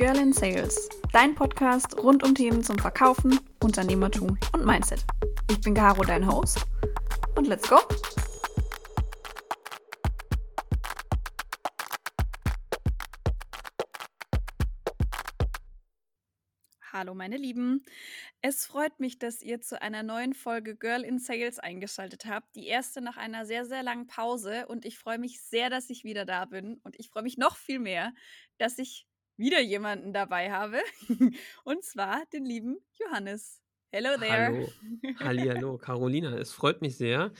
Girl in Sales, dein Podcast rund um Themen zum Verkaufen, Unternehmertum und Mindset. Ich bin Caro, dein Host. Und let's go! Hallo meine Lieben. Es freut mich, dass ihr zu einer neuen Folge Girl in Sales eingeschaltet habt. Die erste nach einer sehr, sehr langen Pause. Und ich freue mich sehr, dass ich wieder da bin. Und ich freue mich noch viel mehr, dass ich wieder jemanden dabei habe. Und zwar den lieben Johannes. Hello there. Hallo, hallo, Carolina. Es freut mich sehr,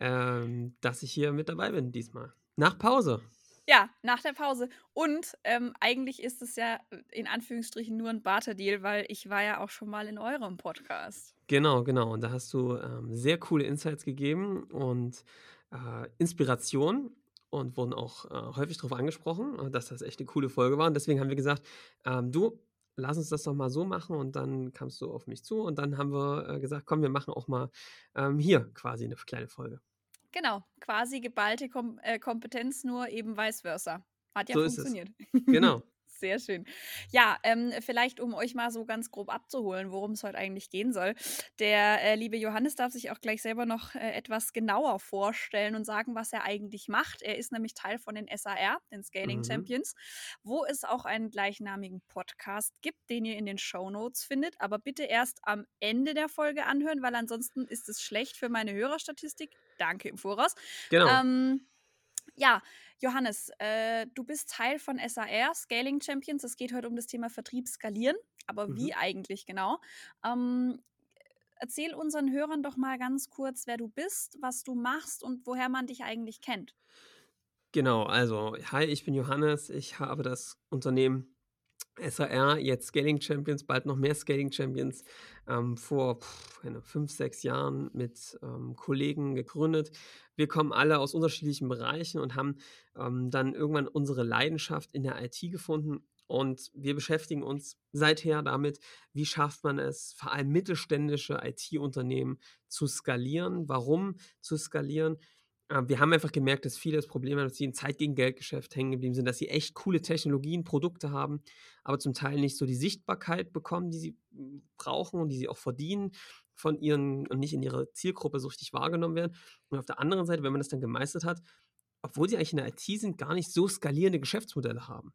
ähm, dass ich hier mit dabei bin diesmal. Nach Pause. Ja, nach der Pause. Und ähm, eigentlich ist es ja äh, in Anführungsstrichen nur ein Barter-Deal, weil ich war ja auch schon mal in eurem Podcast. Genau, genau. Und da hast du ähm, sehr coole Insights gegeben und äh, Inspiration und wurden auch äh, häufig darauf angesprochen, äh, dass das echt eine coole Folge war. Und deswegen haben wir gesagt, ähm, du, lass uns das doch mal so machen. Und dann kamst du auf mich zu und dann haben wir äh, gesagt, komm, wir machen auch mal ähm, hier quasi eine kleine Folge. Genau, quasi geballte Kom äh, Kompetenz, nur eben vice versa. Hat ja so funktioniert. Genau. Sehr schön. Ja, ähm, vielleicht um euch mal so ganz grob abzuholen, worum es heute eigentlich gehen soll. Der äh, liebe Johannes darf sich auch gleich selber noch äh, etwas genauer vorstellen und sagen, was er eigentlich macht. Er ist nämlich Teil von den SAR, den Scaling mhm. Champions, wo es auch einen gleichnamigen Podcast gibt, den ihr in den Show Notes findet. Aber bitte erst am Ende der Folge anhören, weil ansonsten ist es schlecht für meine Hörerstatistik. Danke im Voraus. Genau. Ähm, ja, Johannes, äh, du bist Teil von SAR, Scaling Champions. Es geht heute um das Thema Vertrieb skalieren. Aber mhm. wie eigentlich genau? Ähm, erzähl unseren Hörern doch mal ganz kurz, wer du bist, was du machst und woher man dich eigentlich kennt. Genau, also, hi, ich bin Johannes. Ich habe das Unternehmen SAR, jetzt Scaling Champions, bald noch mehr Scaling Champions, ähm, vor pff, fünf, sechs Jahren mit ähm, Kollegen gegründet. Wir kommen alle aus unterschiedlichen Bereichen und haben ähm, dann irgendwann unsere Leidenschaft in der IT gefunden. Und wir beschäftigen uns seither damit, wie schafft man es, vor allem mittelständische IT-Unternehmen zu skalieren. Warum zu skalieren? Äh, wir haben einfach gemerkt, dass viele das Problem haben, dass sie in Zeit gegen Geldgeschäft hängen geblieben sind, dass sie echt coole Technologien, Produkte haben, aber zum Teil nicht so die Sichtbarkeit bekommen, die sie hm, brauchen und die sie auch verdienen von ihren und nicht in ihrer Zielgruppe so richtig wahrgenommen werden. Und auf der anderen Seite, wenn man das dann gemeistert hat, obwohl sie eigentlich in der IT sind, gar nicht so skalierende Geschäftsmodelle haben.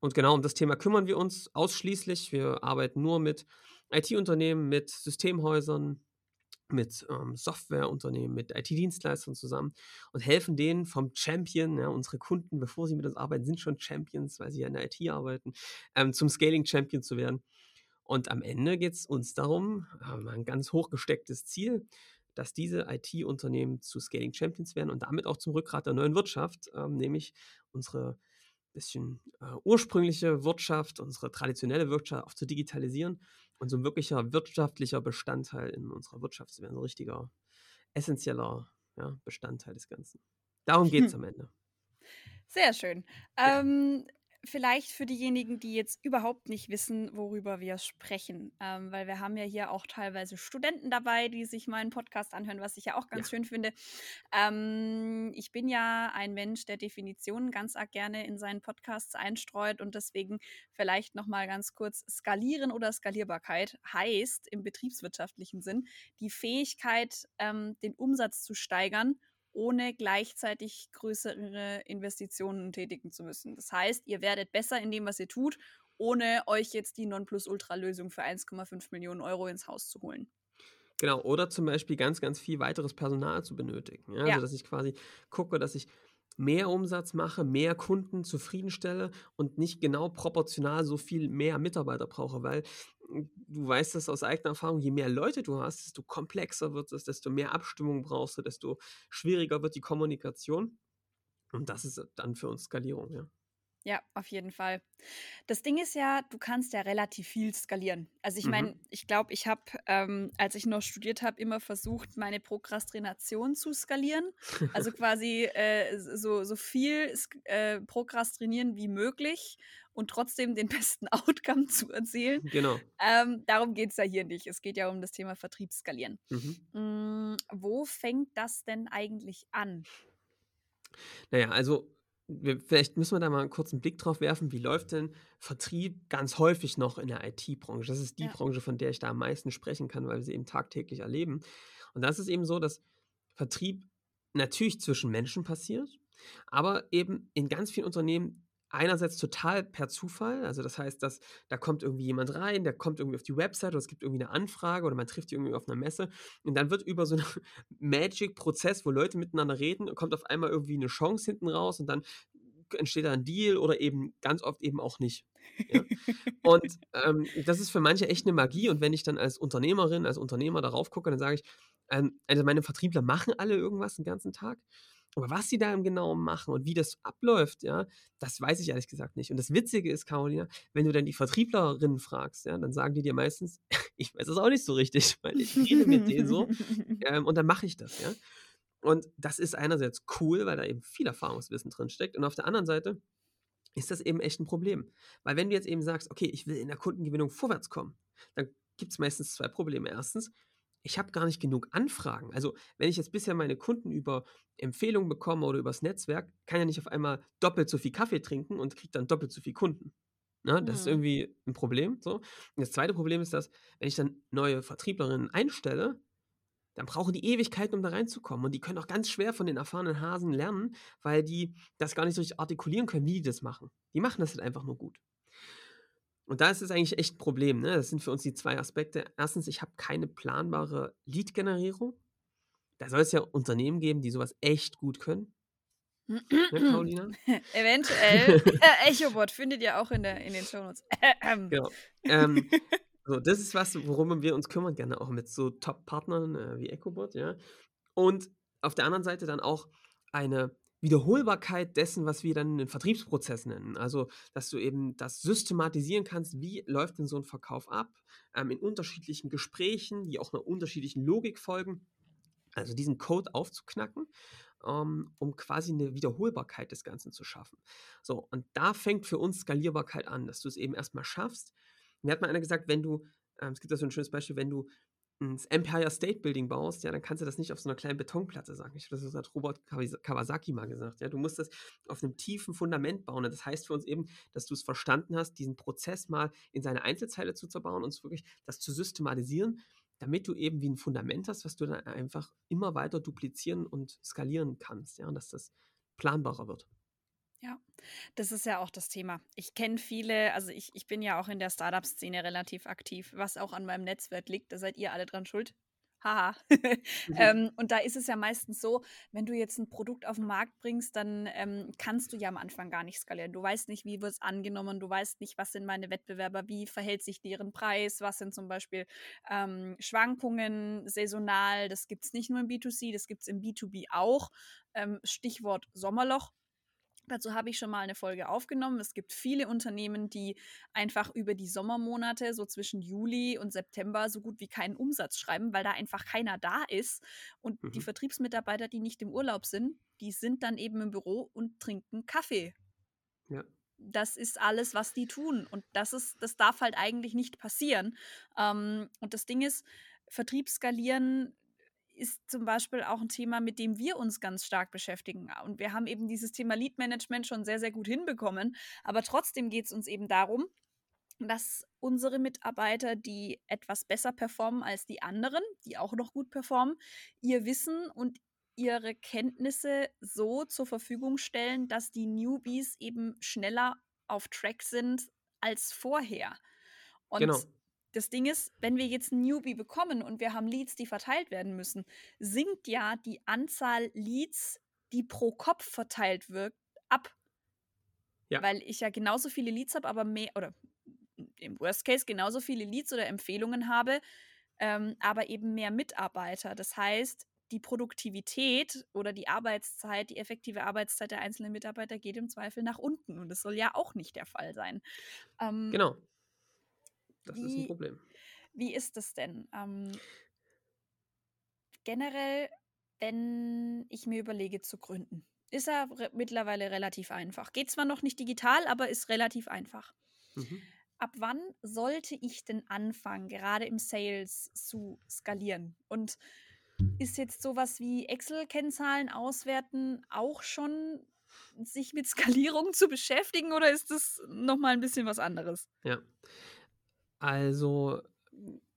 Und genau um das Thema kümmern wir uns ausschließlich. Wir arbeiten nur mit IT-Unternehmen, mit Systemhäusern, mit ähm, Softwareunternehmen, mit IT-Dienstleistern zusammen und helfen denen vom Champion, ja, unsere Kunden, bevor sie mit uns arbeiten, sind schon Champions, weil sie ja in der IT arbeiten, ähm, zum Scaling-Champion zu werden. Und am Ende geht es uns darum, haben ein ganz hochgestecktes Ziel, dass diese IT-Unternehmen zu Scaling Champions werden und damit auch zum Rückgrat der neuen Wirtschaft, ähm, nämlich unsere bisschen äh, ursprüngliche Wirtschaft, unsere traditionelle Wirtschaft auch zu digitalisieren und so ein wirklicher wirtschaftlicher Bestandteil in unserer Wirtschaft zu werden, so ein richtiger, essentieller ja, Bestandteil des Ganzen. Darum geht es am Ende. Sehr schön. Ja. Ähm, vielleicht für diejenigen, die jetzt überhaupt nicht wissen, worüber wir sprechen, ähm, weil wir haben ja hier auch teilweise Studenten dabei, die sich meinen Podcast anhören, was ich ja auch ganz ja. schön finde. Ähm, ich bin ja ein Mensch, der Definitionen ganz arg gerne in seinen Podcasts einstreut und deswegen vielleicht noch mal ganz kurz skalieren oder Skalierbarkeit heißt im betriebswirtschaftlichen Sinn die Fähigkeit, ähm, den Umsatz zu steigern ohne gleichzeitig größere Investitionen tätigen zu müssen. Das heißt, ihr werdet besser in dem, was ihr tut, ohne euch jetzt die Nonplusultra-Lösung für 1,5 Millionen Euro ins Haus zu holen. Genau, oder zum Beispiel ganz, ganz viel weiteres Personal zu benötigen. Ja? Also, ja. Also, dass ich quasi gucke, dass ich mehr Umsatz mache, mehr Kunden zufriedenstelle und nicht genau proportional so viel mehr Mitarbeiter brauche, weil du weißt das aus eigener Erfahrung, je mehr Leute du hast, desto komplexer wird es, desto mehr Abstimmung brauchst du, desto schwieriger wird die Kommunikation. Und das ist dann für uns Skalierung, ja. Ja, auf jeden Fall. Das Ding ist ja, du kannst ja relativ viel skalieren. Also ich meine, mhm. ich glaube, ich habe, ähm, als ich noch studiert habe, immer versucht, meine Prokrastination zu skalieren. Also quasi äh, so, so viel äh, prokrastinieren wie möglich und trotzdem den besten Outcome zu erzielen. Genau. Ähm, darum geht es ja hier nicht. Es geht ja um das Thema Vertriebsskalieren. Mhm. Mm, wo fängt das denn eigentlich an? Naja, also wir, vielleicht müssen wir da mal einen kurzen Blick drauf werfen, wie läuft denn Vertrieb ganz häufig noch in der IT-Branche? Das ist die Ja. Branche, von der ich da am meisten sprechen kann, weil wir sie eben tagtäglich erleben. Und da ist es eben so, dass Vertrieb natürlich zwischen Menschen passiert, aber eben in ganz vielen Unternehmen einerseits total per Zufall. Also das heißt, dass da kommt irgendwie jemand rein, der kommt irgendwie auf die Website oder es gibt irgendwie eine Anfrage oder man trifft die irgendwie auf einer Messe und dann wird über so einen Magic-Prozess, wo Leute miteinander reden, kommt auf einmal irgendwie eine Chance hinten raus und dann entsteht da ein Deal oder eben ganz oft eben auch nicht. Ja? Und ähm, das ist für manche echt eine Magie. Und wenn ich dann als Unternehmerin, als Unternehmer darauf gucke, dann sage ich, ähm, also meine Vertriebler machen alle irgendwas den ganzen Tag. Aber was sie da im Genauen machen und wie das abläuft, ja, das weiß ich ehrlich gesagt nicht. Und das Witzige ist, Carolina, wenn du dann die Vertrieblerinnen fragst, ja, dann sagen die dir meistens, ich weiß das auch nicht so richtig, weil ich rede mit denen so ähm, und dann mache ich das, ja. Und das ist einerseits cool, weil da eben viel Erfahrungswissen drin steckt. Und auf der anderen Seite ist das eben echt ein Problem. Weil wenn du jetzt eben sagst, okay, ich will in der Kundengewinnung vorwärts kommen, dann gibt es meistens zwei Probleme. Erstens, ich habe gar nicht genug Anfragen. Also, wenn ich jetzt bisher meine Kunden über Empfehlungen bekomme oder übers Netzwerk, kann ja nicht auf einmal doppelt so viel Kaffee trinken und kriege dann doppelt so viel Kunden. Ne? Das ist Mhm. irgendwie ein Problem. So. Und das zweite Problem ist, dass, wenn ich dann neue Vertrieblerinnen einstelle, dann brauchen die Ewigkeiten, um da reinzukommen. Und die können auch ganz schwer von den erfahrenen Hasen lernen, weil die das gar nicht so richtig artikulieren können, wie die das machen. Die machen das halt einfach nur gut. Und da ist es eigentlich echt ein Problem. Ne? Das sind für uns die zwei Aspekte. Erstens, ich habe keine planbare Lead-Generierung. Da soll es ja Unternehmen geben, die sowas echt gut können. Ne, Carolina? Eventuell. Äh, Echobot findet ihr auch in, der, in den Shownotes. Genau. Ähm, so, das ist was, worum wir uns kümmern, gerne auch mit so Top-Partnern äh, wie EchoBot, ja. Und auf der anderen Seite dann auch eine Wiederholbarkeit dessen, was wir dann einen Vertriebsprozess nennen. Also, dass du eben das systematisieren kannst, wie läuft denn so ein Verkauf ab, ähm, in unterschiedlichen Gesprächen, die auch einer unterschiedlichen Logik folgen. Also diesen Code aufzuknacken, ähm, um quasi eine Wiederholbarkeit des Ganzen zu schaffen. So, und da fängt für uns Skalierbarkeit an, dass du es eben erstmal schaffst. Mir hat mal einer gesagt, wenn du, ähm, es gibt da so ein schönes Beispiel, wenn du ins Empire State Building baust, ja, dann kannst du das nicht auf so einer kleinen Betonplatte sagen. Ich das hat Robert Kawas- Kawasaki mal gesagt. Ja, du musst das auf einem tiefen Fundament bauen. Und das heißt für uns eben, dass du es verstanden hast, diesen Prozess mal in seine Einzelteile zu zerbauen und wirklich das zu systematisieren, damit du eben wie ein Fundament hast, was du dann einfach immer weiter duplizieren und skalieren kannst, ja, und dass das planbarer wird. Ja, das ist ja auch das Thema. Ich kenne viele, also ich, ich bin ja auch in der Startup-Szene relativ aktiv, was auch an meinem Netzwerk liegt. Da seid ihr alle dran schuld. Haha. ähm, und da ist es ja meistens so, wenn du jetzt ein Produkt auf den Markt bringst, dann ähm, kannst du ja am Anfang gar nicht skalieren. Du weißt nicht, wie wird es angenommen, du weißt nicht, was sind meine Wettbewerber, wie verhält sich deren Preis, was sind zum Beispiel ähm, Schwankungen saisonal. Das gibt es nicht nur im B2C, das gibt es im B2B auch. Ähm, Stichwort Sommerloch. Dazu habe ich schon mal eine Folge aufgenommen. Es gibt viele Unternehmen, die einfach über die Sommermonate, so zwischen Juli und September, so gut wie keinen Umsatz schreiben, weil da einfach keiner da ist. Und die Mhm. Vertriebsmitarbeiter, die nicht im Urlaub sind, die sind dann eben im Büro und trinken Kaffee. Ja. Das ist alles, was die tun. Und das ist, das darf halt eigentlich nicht passieren. Ähm, und das Ding ist, Vertriebsskalieren ist zum Beispiel auch ein Thema, mit dem wir uns ganz stark beschäftigen. Und wir haben eben dieses Thema Lead Management schon sehr, sehr gut hinbekommen. Aber trotzdem geht es uns eben darum, dass unsere Mitarbeiter, die etwas besser performen als die anderen, die auch noch gut performen, ihr Wissen und ihre Kenntnisse so zur Verfügung stellen, dass die Newbies eben schneller auf Track sind als vorher. Und Genau. Das Ding ist, wenn wir jetzt einen Newbie bekommen und wir haben Leads, die verteilt werden müssen, sinkt ja die Anzahl Leads, die pro Kopf verteilt wird, ab. Ja. Weil ich ja genauso viele Leads habe, aber mehr, oder im Worst Case genauso viele Leads oder Empfehlungen habe, ähm, aber eben mehr Mitarbeiter. Das heißt, die Produktivität oder die Arbeitszeit, die effektive Arbeitszeit der einzelnen Mitarbeiter geht im Zweifel nach unten. Und das soll ja auch nicht der Fall sein. Ähm, Genau. Das ist ein Wie- Problem. Wie ist es denn? Ähm, generell, wenn ich mir überlege zu gründen, ist er re mittlerweile relativ einfach. Geht zwar noch nicht digital, aber ist relativ einfach. Mhm. Ab wann sollte ich denn anfangen, gerade im Sales zu skalieren? Und ist jetzt sowas wie Excel-Kennzahlen auswerten auch schon sich mit Skalierung zu beschäftigen oder ist das nochmal ein bisschen was anderes? Ja. Also,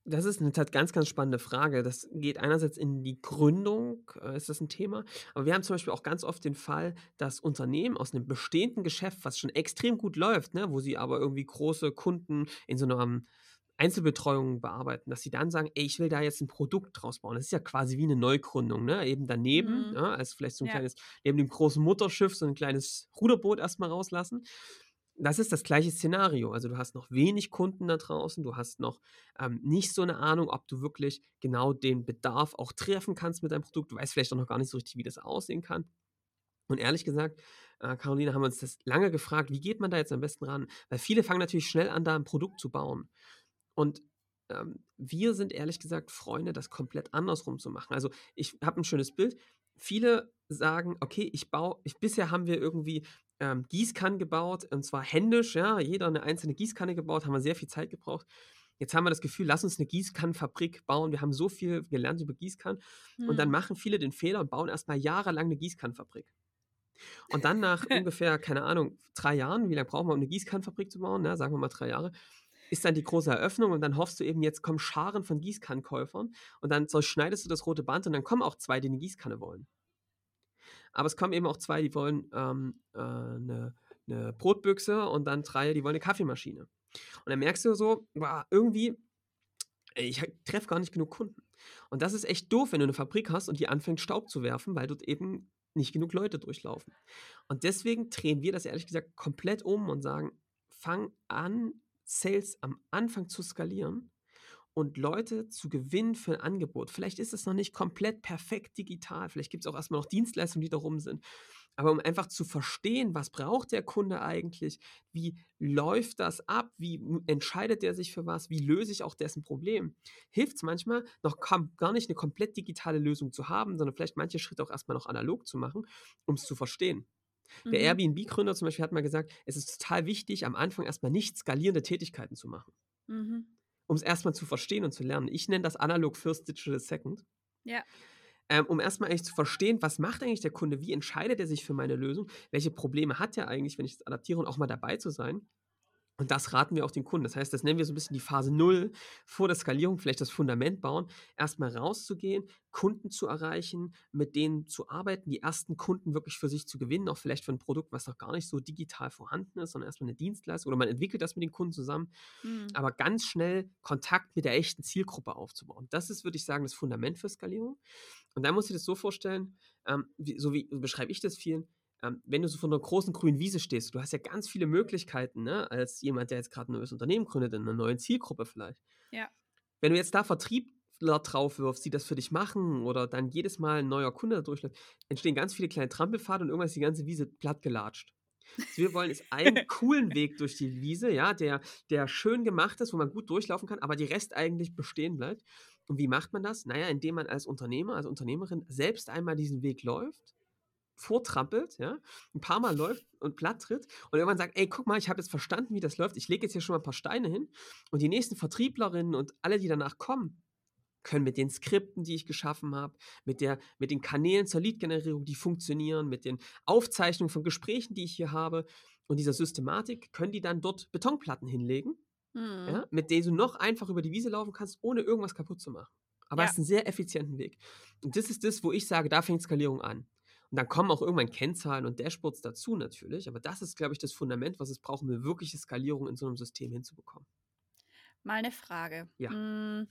das ist eine ganz, ganz spannende Frage. Das geht einerseits in die Gründung, äh, ist das ein Thema. Aber wir haben zum Beispiel auch ganz oft den Fall, dass Unternehmen aus einem bestehenden Geschäft, was schon extrem gut läuft, ne, wo sie aber irgendwie große Kunden in so einer Einzelbetreuung bearbeiten, dass sie dann sagen, ey, ich will da jetzt ein Produkt draus bauen. Das ist ja quasi wie eine Neugründung, ne? Eben daneben, Mhm. ja, als vielleicht so ein Ja. kleines, neben dem großen Mutterschiff so ein kleines Ruderboot erstmal rauslassen. Das ist das gleiche Szenario. Also du hast noch wenig Kunden da draußen, du hast noch ähm, nicht so eine Ahnung, ob du wirklich genau den Bedarf auch treffen kannst mit deinem Produkt. Du weißt vielleicht auch noch gar nicht so richtig, wie das aussehen kann. Und ehrlich gesagt, äh, Caroline, haben wir uns das lange gefragt, wie geht man da jetzt am besten ran? Weil viele fangen natürlich schnell an, da ein Produkt zu bauen. Und ähm, wir sind ehrlich gesagt Freunde, das komplett andersrum zu machen. Also ich habe ein schönes Bild. Viele sagen, okay, ich baue, ich, bisher haben wir irgendwie ähm, Gießkannen gebaut, und zwar händisch, ja, jeder eine einzelne Gießkanne gebaut, haben wir sehr viel Zeit gebraucht. Jetzt haben wir das Gefühl, lass uns eine Gießkannenfabrik bauen. Wir haben so viel gelernt über Gießkannen. Und dann Hm. machen viele den Fehler und bauen erstmal jahrelang eine Gießkannenfabrik. Und dann nach ungefähr, keine Ahnung, drei Jahren, wie lange brauchen wir, um eine Gießkannenfabrik zu bauen? Ne? Sagen wir mal drei Jahre. Ist dann die große Eröffnung und dann hoffst du eben, jetzt kommen Scharen von Gießkannenkäufern und dann schneidest du das rote Band und dann kommen auch zwei, die eine Gießkanne wollen. Aber es kommen eben auch zwei, die wollen ähm, äh, eine, eine Brotbüchse und dann drei, die wollen eine Kaffeemaschine. Und dann merkst du so, boah, irgendwie, ich treffe gar nicht genug Kunden. Und das ist echt doof, wenn du eine Fabrik hast und die anfängt Staub zu werfen, weil dort eben nicht genug Leute durchlaufen. Und deswegen drehen wir das ehrlich gesagt komplett um und sagen, fang an, Sales am Anfang zu skalieren und Leute zu gewinnen für ein Angebot. Vielleicht ist es noch nicht komplett perfekt digital, vielleicht gibt es auch erstmal noch Dienstleistungen, die darum sind. Aber um einfach zu verstehen, was braucht der Kunde eigentlich, wie läuft das ab, wie entscheidet der sich für was, wie löse ich auch dessen Problem, hilft es manchmal noch gar nicht eine komplett digitale Lösung zu haben, sondern vielleicht manche Schritte auch erstmal noch analog zu machen, um es zu verstehen. Der Mhm. Airbnb-Gründer zum Beispiel hat mal gesagt, es ist total wichtig, am Anfang erstmal nicht skalierende Tätigkeiten zu machen, Mhm. Um es erstmal zu verstehen und zu lernen. Ich nenne das analog first, digital second. Ja. Ähm, um erstmal eigentlich zu verstehen, was macht eigentlich der Kunde, wie entscheidet er sich für meine Lösung, welche Probleme hat er eigentlich, wenn ich das adaptiere und auch mal dabei zu sein. Und das raten wir auch den Kunden. Das heißt, das nennen wir so ein bisschen die Phase Null vor der Skalierung, vielleicht das Fundament bauen, erstmal rauszugehen, Kunden zu erreichen, mit denen zu arbeiten, die ersten Kunden wirklich für sich zu gewinnen, auch vielleicht für ein Produkt, was noch gar nicht so digital vorhanden ist, sondern erstmal eine Dienstleistung oder man entwickelt das mit den Kunden zusammen, Mhm. aber ganz schnell Kontakt mit der echten Zielgruppe aufzubauen. Das ist, würde ich sagen, das Fundament für Skalierung. Und da muss ich das so vorstellen, ähm, wie, so wie so beschreibe ich das vielen, ähm, wenn du so vor einer großen grünen Wiese stehst, du hast ja ganz viele Möglichkeiten, ne, als jemand, der jetzt gerade ein neues Unternehmen gründet, in einer neuen Zielgruppe vielleicht. Ja. Wenn du jetzt da Vertriebler drauf wirfst, die das für dich machen oder dann jedes Mal ein neuer Kunde da durchläuft, entstehen ganz viele kleine Trampelpfade und irgendwann ist die ganze Wiese platt gelatscht. Was wir wollen, ist einen coolen Weg durch die Wiese, ja, der, der schön gemacht ist, wo man gut durchlaufen kann, aber die Rest eigentlich bestehen bleibt. Und wie macht man das? Naja, indem man als Unternehmer, als Unternehmerin selbst einmal diesen Weg läuft, vortrampelt, ja, ein paar Mal läuft und platt tritt und irgendwann sagt, ey, guck mal, ich habe jetzt verstanden, wie das läuft, ich lege jetzt hier schon mal ein paar Steine hin und die nächsten Vertrieblerinnen und alle, die danach kommen, können mit den Skripten, die ich geschaffen habe, mit, der, mit den Kanälen zur Lead-Generierung, die funktionieren, mit den Aufzeichnungen von Gesprächen, die ich hier habe und dieser Systematik, können die dann dort Betonplatten hinlegen, Mhm. ja, mit denen du noch einfach über die Wiese laufen kannst, ohne irgendwas kaputt zu machen. Aber Ja. es ist ein sehr effizienten Weg. Und das ist das, wo ich sage, da fängt Skalierung an. Und dann kommen auch irgendwann Kennzahlen und Dashboards dazu natürlich. Aber das ist, glaube ich, das Fundament, was es braucht, um eine wirkliche Skalierung in so einem System hinzubekommen. Mal eine Frage. Ja. Hm,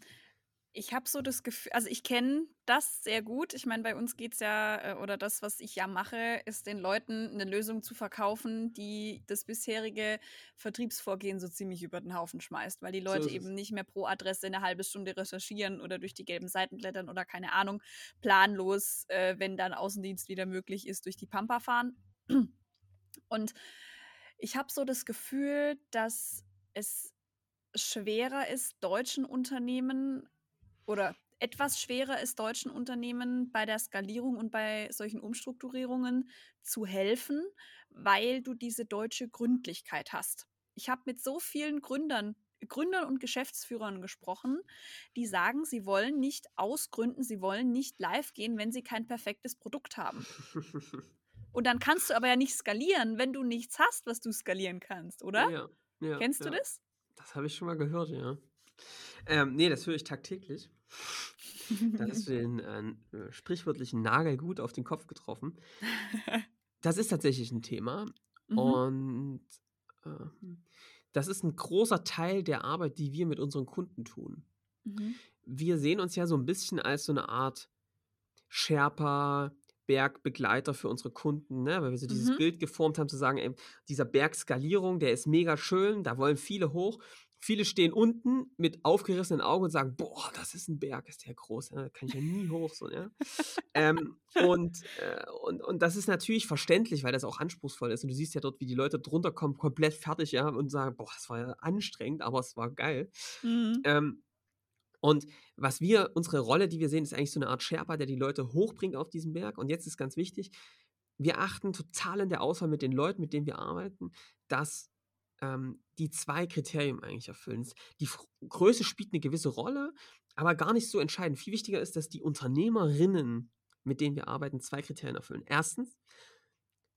ich habe so das Gefühl, also ich kenne das sehr gut. Ich meine, bei uns geht es ja, äh, oder das, was ich ja mache, ist den Leuten eine Lösung zu verkaufen, die das bisherige Vertriebsvorgehen so ziemlich über den Haufen schmeißt, weil die So Leute es. eben nicht mehr pro Adresse eine halbe Stunde recherchieren oder durch die gelben Seiten blättern oder keine Ahnung, planlos, äh, wenn dann Außendienst wieder möglich ist, durch die Pampa fahren. Und ich habe so das Gefühl, dass es schwerer ist, deutschen Unternehmen oder etwas schwerer ist, deutschen Unternehmen bei der Skalierung und bei solchen Umstrukturierungen zu helfen, weil du diese deutsche Gründlichkeit hast. Ich habe mit so vielen Gründern, Gründern und Geschäftsführern gesprochen, die sagen, sie wollen nicht ausgründen, sie wollen nicht live gehen, wenn sie kein perfektes Produkt haben. Und dann kannst du aber ja nicht skalieren, wenn du nichts hast, was du skalieren kannst, oder? Ja, ja, Kennst du ja. das? Das habe ich schon mal gehört, ja. Ähm, ne, das höre ich tagtäglich. Da hast du den, äh, sprichwörtlichen Nagel gut auf den Kopf getroffen. Das ist tatsächlich 'n Thema Mhm. und, ähm, das ist 'n großer Teil der Arbeit, die wir mit unseren Kunden tun. Mhm. Wir sehen uns ja so 'n bisschen als so 'ne Art Sherpa, Bergbegleiter für unsere Kunden, ne? Weil wir so dieses Mhm. Bild geformt haben zu sagen: „Ey, dieser Berg Skalierung, der ist mega schön, da wollen viele hoch.“ Viele stehen unten mit aufgerissenen Augen und sagen: „Boah, das ist 'n Berg, ist der groß, ne? Da kann ich ja nie hoch“, so, ja? Ähm, und, äh, und und das ist natürlich verständlich, weil das auch anspruchsvoll ist. Und du siehst ja dort, wie die Leute drunter kommen, komplett fertig, ja, und sagen: „Boah, das war ja anstrengend, aber es war geil.“ Mhm. Ähm, und was wir unsere Rolle, die wir sehen, ist eigentlich so 'ne Art Sherpa, der die Leute hochbringt auf diesen Berg. Und jetzt ist ganz wichtig, wir achten total in der Auswahl mit den Leuten, mit denen wir arbeiten, dass, ähm, die 2 Kriterien eigentlich erfüllen. Die F Größe spielt 'ne gewisse Rolle, aber gar nicht so entscheidend. Viel wichtiger ist, dass die Unternehmerinnen, mit denen wir arbeiten, 2 Kriterien erfüllen. 1.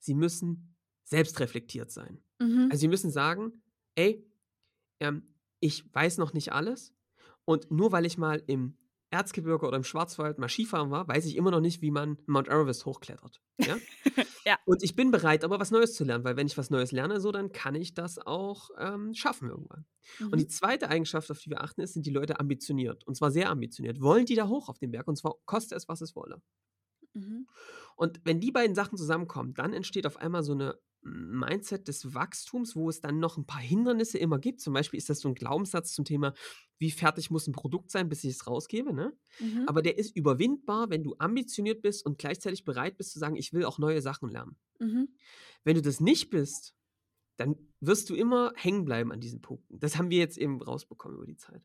sie müssen selbstreflektiert sein. Mhm. Also, sie müssen sagen: „Ey, ähm, ich weiß noch nicht alles und nur weil ich mal im Erzgebirge oder im Schwarzwald mal Skifahren war, weiß ich immer noch nicht, wie man Mount Everest hochklettert“, ja? Ja. Und ich bin bereit, aber was Neues zu lernen, weil wenn ich was Neues lerne, so, dann kann ich das auch, ähm, schaffen irgendwann. Und die Mhm. 2. Eigenschaft, auf die wir achten, ist, sind die Leute ambitioniert und zwar sehr ambitioniert. Wollen die da hoch auf den Berg und zwar koste es, was es wolle. Mhm. Und wenn die beiden Sachen zusammenkommen, dann entsteht auf einmal so 'ne Mindset des Wachstums, wo es dann noch 'n paar Hindernisse immer gibt. Zum Beispiel ist das so 'n Glaubenssatz zum Thema: „Wie fertig muss 'n Produkt sein, bis ich es rausgebe“, ne? Mhm. Aber der ist überwindbar, wenn du ambitioniert bist und gleichzeitig bereit bist zu sagen: „Ich will auch neue Sachen lernen.“ Mhm. Wenn du das nicht bist, dann wirst du immer hängen bleiben an diesen Punkten. Das haben wir jetzt eben rausbekommen über die Zeit.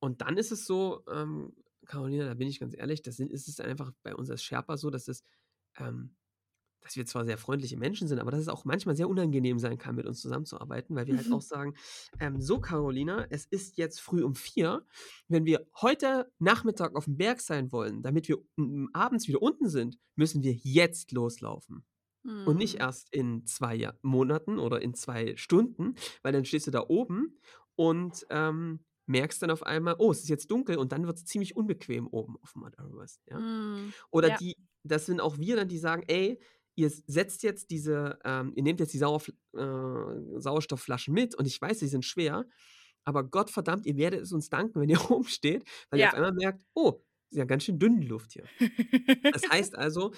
Und dann ist es so, ähm, Carolina, da bin ich ganz ehrlich, das ist es einfach bei uns als Sherpa so, dass es, ähm dass wir zwar sehr freundliche Menschen sind, aber dass es auch manchmal sehr unangenehm sein kann, mit uns zusammenzuarbeiten, weil wir halt auch Mhm. sagen: „Ähm, so Carolina, es ist jetzt früh um 4. Wenn wir heute Nachmittag aufm Berg sein wollen, damit wir, abends wieder unten sind, müssen wir jetzt loslaufen und nicht Mhm. erst in 2 Jahr Monaten oder in 2 Stunden, weil dann stehst du da oben und, ähm, merkst dann auf einmal: ‚Oh, es ist jetzt dunkel‘, und dann wird's ziemlich unbequem oben auf Mount Everest“, ja? Mhm. Oder Ja. die das sind auch wir dann, die sagen: „Ey, ihr setzt jetzt diese ähm, ihr nehmt jetzt die Sauerfl äh, Sauerstoffflaschen mit und ich weiß, sie sind schwer, aber Gottverdammt, ihr werdet es uns danken, wenn ihr oben steht, weil ihr auf Ja. einmal merkt: ‚Oh, ist ja ganz schön dünn die Luft hier.‘“ Das heißt also,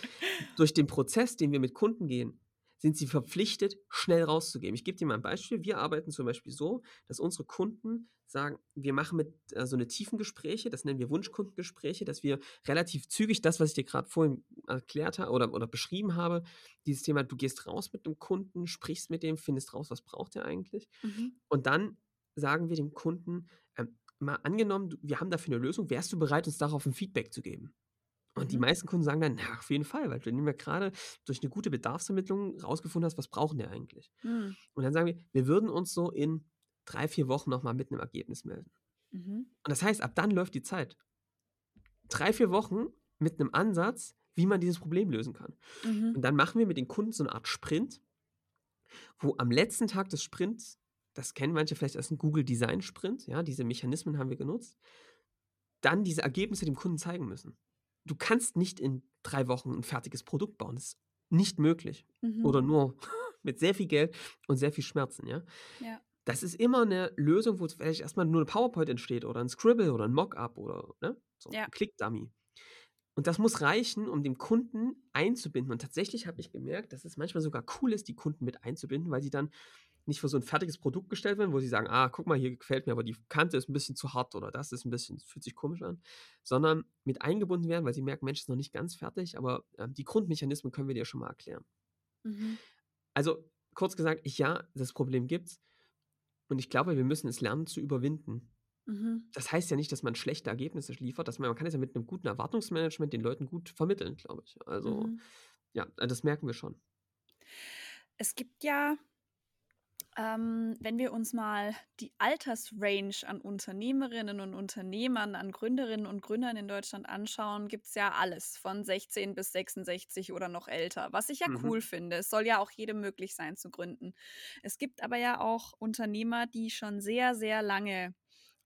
durch den Prozess, den wir mit Kunden gehen, sind sie verpflichtet, schnell rauszugeben. Ich gebe dir mal 'n Beispiel. Wir arbeiten zum Beispiel so, dass unsere Kunden sagen wir machen mit äh, so 'ne Tiefengespräche, das nennen wir Wunschkundengespräche, dass wir relativ zügig das, was ich dir grad vorhin erklärt ha oder oder beschrieben habe, dieses Thema, du gehst raus mit 'nem Kunden, sprichst mit dem, findest raus, was braucht er eigentlich? Mhm. Und dann sagen wir dem Kunden, ähm, mal angenommen, wir haben dafür 'ne Lösung, wärst du bereit, uns darauf 'n Feedback zu geben? Und die Mhm. meisten Kunden sagen dann: „Ja, auf jeden Fall, weil du ja grade durch 'ne gute Bedarfsermittlung rausgefunden hast, was brauchen die eigentlich?“ Mhm. Und dann sagen wir: „Wir würden uns so in 3, 4 Wochen noch mal mit 'nem Ergebnis melden.“ Mhm. Und das heißt, ab dann läuft die Zeit. 3, 4 Wochen mit 'nem Ansatz, wie man dieses Problem lösen kann. Mhm. Und dann machen wir mit den Kunden so 'ne Art Sprint wo am letzten Tag des Sprints das kennen manche vielleicht als 'n Google-Design-Sprint, ja, diese Mechanismen haben wir genutzt dann diese Ergebnisse dem Kunden zeigen müssen. Du kannst nicht in 3 Wochen 'n fertiges Produkt bauen. Das ist nicht möglich Mhm. oder nur mit sehr viel Geld und sehr viel Schmerzen, ja? Ja. Das ist immer 'ne Lösung, wo vielleicht erst mal nur 'ne PowerPoint entsteht oder 'n Scribble oder 'n Mock-up oder, ne, so Ja. Click-Dummy. Und das muss reichen, um den Kunden einzubinden. Und tatsächlich habe ich gemerkt, dass es manchmal sogar cool ist, die Kunden mit einzubinden, weil sie dann nicht vor so 'n fertiges Produkt gestellt werden, wo sie sagen: „Ah, guck mal, hier gefällt mir, aber die Kante ist 'n bisschen zu hart oder das ist 'n bisschen fühlt sich komisch an“, sondern mit eingebunden werden, weil sie merken: „Mensch, ist noch nicht ganz fertig, aber, ähm, die Grundmechanismen können wir dir schon mal erklären.“ Mhm. Also, kurz gesagt, ich ja, das Problem gibt's und ich glaube, wir müssen es lernen zu überwinden. Mhm. Das heißt ja nicht, dass man schlechte Ergebnisse liefert, dass man man kann es ja mit 'nem guten Erwartungsmanagement den Leuten gut vermitteln, glaube ich. Also, Mhm. ja, das merken wir schon. Es gibt ja Ähm, wenn wir uns mal die Altersrange an Unternehmerinnen und Unternehmern, an Gründerinnen und Gründern in Deutschland anschauen, gibt es ja alles von 16 bis 66 oder noch älter, was ich ja Mhm. cool finde. Es soll ja auch jedem möglich sein zu gründen. Es gibt aber ja auch Unternehmer, die schon sehr, sehr lange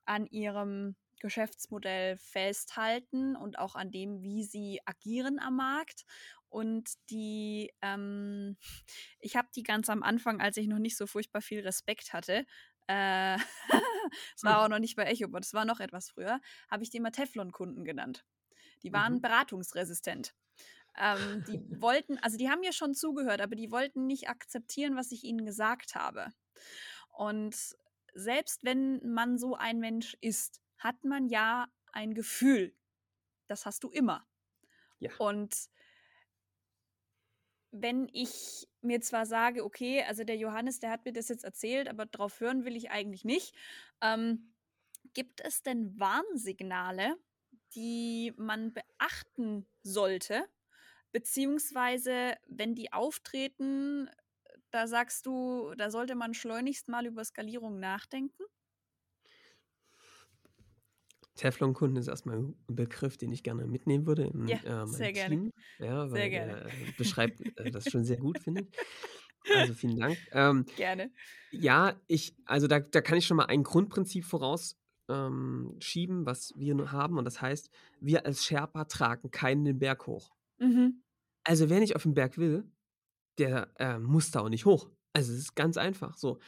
an ihrem Geschäftsmodell festhalten und auch an dem, wie sie agieren am Markt. Und die, ähm, ich habe die ganz am Anfang, als ich noch nicht so furchtbar viel Respekt hatte, äh, es war auch noch nicht bei Echo, aber das war noch etwas früher, habe ich die immer Teflon-Kunden genannt. Die waren Mhm. beratungsresistent. Ähm, die wollten, also die haben mir schon zugehört, aber die wollten nicht akzeptieren, was ich ihnen gesagt habe. Und selbst wenn man so ein Mensch ist, hat man ja ein Gefühl. Das hast du immer. Ja. Und wenn ich mir zwar sage, okay, also der Johannes, der hat mir das jetzt erzählt, aber drauf hören will ich eigentlich nicht. Ähm, gibt es denn Warnsignale, die man beachten sollte? Beziehungsweise, wenn die auftreten, da sagst du, da sollte man schleunigst mal über Skalierung nachdenken? Teflon-Kunden ist erstmal ein Begriff, den ich gerne mitnehmen würde in, Ja, äh, sehr mein gerne. Team. Ja, Sehr weil gerne. der, äh, beschreibt, äh, das schon sehr gut, finde ich. Also, vielen Dank. Ähm, Gerne. ja, ich also, da da kann ich schon mal ein Grundprinzip voraus ähm, was wir haben und das heißt, wir als Sherpa tragen keinen den Berg hoch. Mhm. Also, wer nicht auf den Berg will, der, äh, muss da auch nicht hoch. Also, es ist ganz einfach so.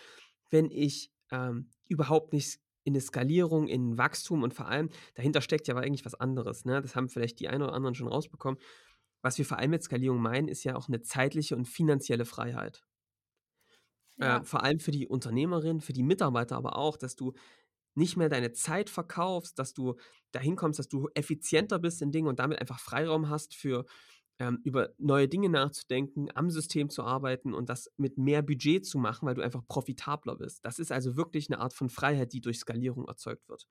Wenn ich, ähm, überhaupt nicht in 'ne Skalierung, in Wachstum und vor allem dahinter steckt ja aber eigentlich was anderes, ne? Das haben vielleicht die einen oder anderen schon rausbekommen. Was wir vor allem mit Skalierung meinen, ist ja auch 'ne zeitliche und finanzielle Freiheit. Äh, Ja. vor allem für die Unternehmerin, für die Mitarbeiter aber auch, dass du nicht mehr deine Zeit verkaufst, dass du dahin kommst, dass du effizienter bist in Dingen und damit einfach Freiraum hast für, ähm, über neue Dinge nachzudenken, am System zu arbeiten und das mit mehr Budget zu machen, weil du einfach profitabler bist. Das ist also wirklich 'ne Art von Freiheit, die durch Skalierung erzeugt wird.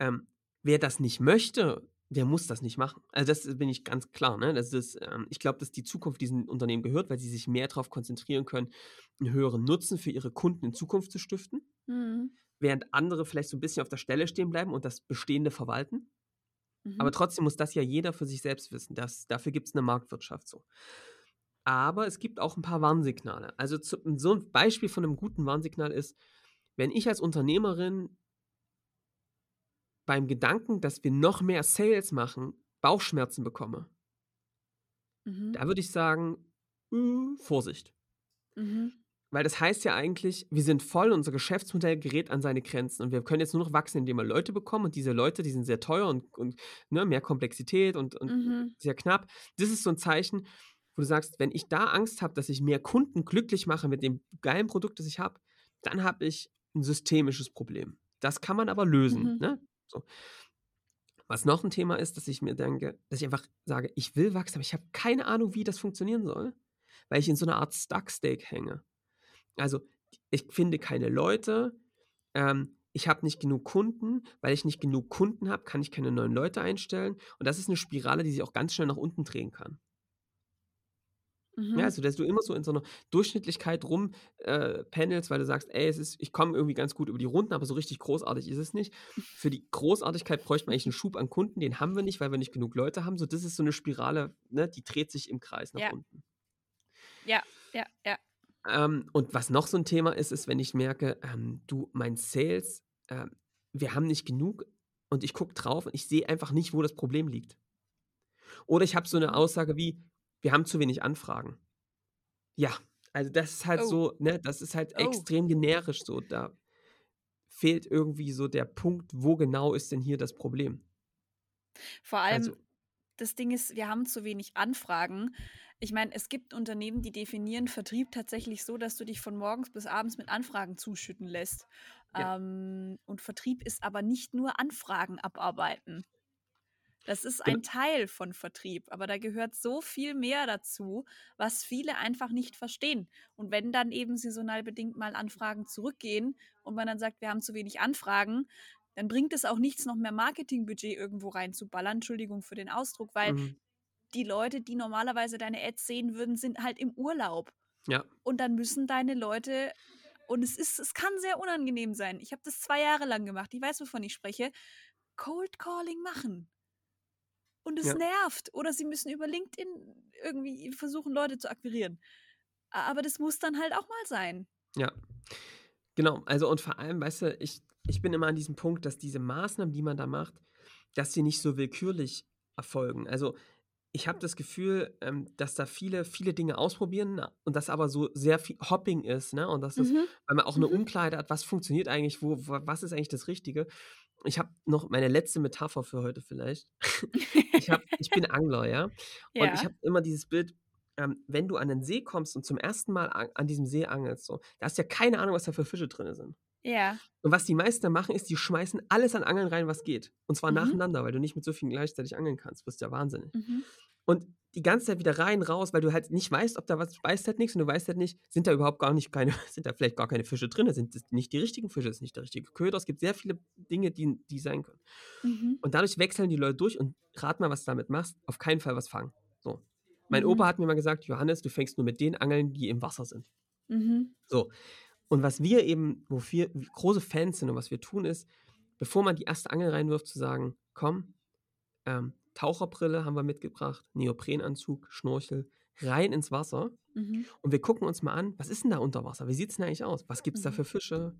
Ähm, wer das nicht möchte, der muss das nicht machen. Also, das bin ich ganz klar, ne? Das ist ähm, ich glaube, dass die Zukunft diesen Unternehmen gehört, weil sie sich mehr drauf konzentrieren können, 'n höheren Nutzen für ihre Kunden in Zukunft zu stiften, Mhm. während andere vielleicht so 'n bisschen auf der Stelle stehen bleiben und das Bestehende verwalten. Aber Mhm. trotzdem muss das ja jeder für sich selbst wissen. Das dafür gibt's 'ne Marktwirtschaft so. Aber es gibt auch 'n paar Warnsignale. Also, zu so 'n Beispiel von 'nem guten Warnsignal ist, wenn ich als Unternehmerin beim Gedanken, dass wir noch mehr Sales machen, Bauchschmerzen bekomme Mhm. da würde ich sagen, hm, Vorsicht. Mhm. Weil das heißt ja eigentlich, wir sind voll, unser Geschäftsmodell gerät an seine Grenzen und wir können jetzt nur noch wachsen, indem wir Leute bekommen und diese Leute, die sind sehr teuer und und, ne, mehr Komplexität und und Mhm. sehr knapp. Das ist so 'n Zeichen, wo du sagst: „Wenn ich da Angst habe, dass ich mehr Kunden glücklich mache mit dem geilen Produkt, das ich habe, dann habe ich 'n systemisches Problem.“ Das kann man aber lösen, Mhm. ne? So. Was noch 'n Thema ist, dass ich mir denke dass ich einfach sage: „Ich will wachsen, aber ich habe keine Ahnung, wie das funktionieren soll“, weil ich in so 'ner Art Stuck-State hänge. Also, ich finde keine Leute, ähm, ich habe nicht genug Kunden. Weil ich nicht genug Kunden habe, kann ich keine neuen Leute einstellen und das ist 'ne Spirale, die sich auch ganz schnell nach unten drehen kann. Ja, Mhm. also, dass du immer so in so 'ner Durchschnittlichkeit rum äh, weil du sagst: „Ey, es ist ich komme irgendwie ganz gut über die Runden, aber so richtig großartig ist es nicht.“ Für die Großartigkeit bräuchten wir eigentlich 'n Schub an Kunden, den haben wir nicht, weil wir nicht genug Leute haben. So, das ist so 'ne Spirale, ne, die dreht sich im Kreis nach Ja. unten. Ja, ja, ja. Ähm, und was noch so 'n Thema ist, ist, wenn ich merke, ähm, du, mein Sales ähm, wir haben nicht genug und ich gucke drauf und ich sehe einfach nicht, wo das Problem liegt. Oder ich habe so 'ne Mhm. Aussage wie: „Wir haben zu wenig Anfragen.“ Ja, also, das ist halt Oh. so ne, das ist halt Oh. extrem generisch so. Da fehlt irgendwie so der Punkt, wo genau ist denn hier das Problem? Vor allem, Also das Ding ist, wir haben zu wenig Anfragen. Ich meine, es gibt Unternehmen, die definieren Vertrieb tatsächlich so, dass du dich von morgens bis abends mit Anfragen zuschütten lässt. Ja. Ähm, und Vertrieb ist aber nicht nur Anfragen abarbeiten. Das ist ein Teil von Vertrieb, aber da gehört so viel mehr dazu, was viele einfach nicht verstehen. Und wenn dann eben saisonal bedingt mal Anfragen zurückgehen und man dann sagt: „Wir haben zu wenig Anfragen“, dann bringt es auch nichts, noch mehr Marketingbudget irgendwo reinzuballern. Entschuldigung für den Ausdruck, weil Mhm. Die Leute, die normalerweise deine Ads sehen würden, sind halt im Urlaub. Ja. Und dann müssen deine Leute und es ist es kann sehr unangenehm sein. Ich habe das zwei Jahre lang gemacht. Ich weiß, wovon ich spreche. Cold Calling machen. Und es Ja. nervt. Oder sie müssen über LinkedIn irgendwie versuchen, Leute zu akquirieren. Aber das muss dann halt auch mal sein. Ja. Genau. Also, und vor allem, weißt du, ich ich bin immer an diesem Punkt, dass diese Maßnahmen, die man da macht, dass sie nicht so willkürlich erfolgen. Also, ich habe das Gefühl, ähm, dass da viele viele Dinge ausprobieren und das aber so sehr viel Hopping ist, ne? Und dass das Mhm. weil man auch 'ne Mhm. Unklarheit hat, was funktioniert eigentlich, wo wa was ist eigentlich das Richtige? Ich habe noch meine letzte Metapher für heute vielleicht. Ich habe ich bin Angler, ja? Und ich Ja. habe immer dieses Bild, ähm, wenn du an 'nen See kommst und zum ersten Mal an an diesem See angelst so, da hast du ja keine Ahnung, was da für Fische drinne sind. Ja. Und was die meisten machen, ist, die schmeißen alles an Angeln rein, was geht. Und zwar Mhm. nacheinander, weil du nicht mit so vielen gleichzeitig angeln kannst. Wirst ja wahnsinnig. Mhm. Und die ganze Zeit wieder rein, raus, weil du halt nicht weißt, ob da was du weißt halt nix und du weißt halt nicht, sind da überhaupt gar nicht keine sind da vielleicht gar keine Fische drinne? Sind das nicht die richtigen Fische? Ist nicht der richtige Köder? Es gibt sehr viele Dinge, die die sein können. Mhm. Und dadurch wechseln die Leute durch und rat mal, was du damit machst, auf keinen Fall was fangen. So. Mein Mhm. Opa hat mir mal gesagt: „Johannes, du fängst nur mit den Angeln, die im Wasser sind.“ Mhm. So. Und was wir eben wofür wir große Fans sind und was wir tun, ist, bevor man die erste Angel reinwirft, zu sagen: „Komm, ähm, Taucherbrille haben wir mitgebracht, Neoprenanzug, Schnorchel, rein ins Wasser Mhm. und wir gucken uns mal an, was ist denn da unter Wasser? Wie sieht's denn eigentlich aus? Was gibt's da Mhm. für Fische?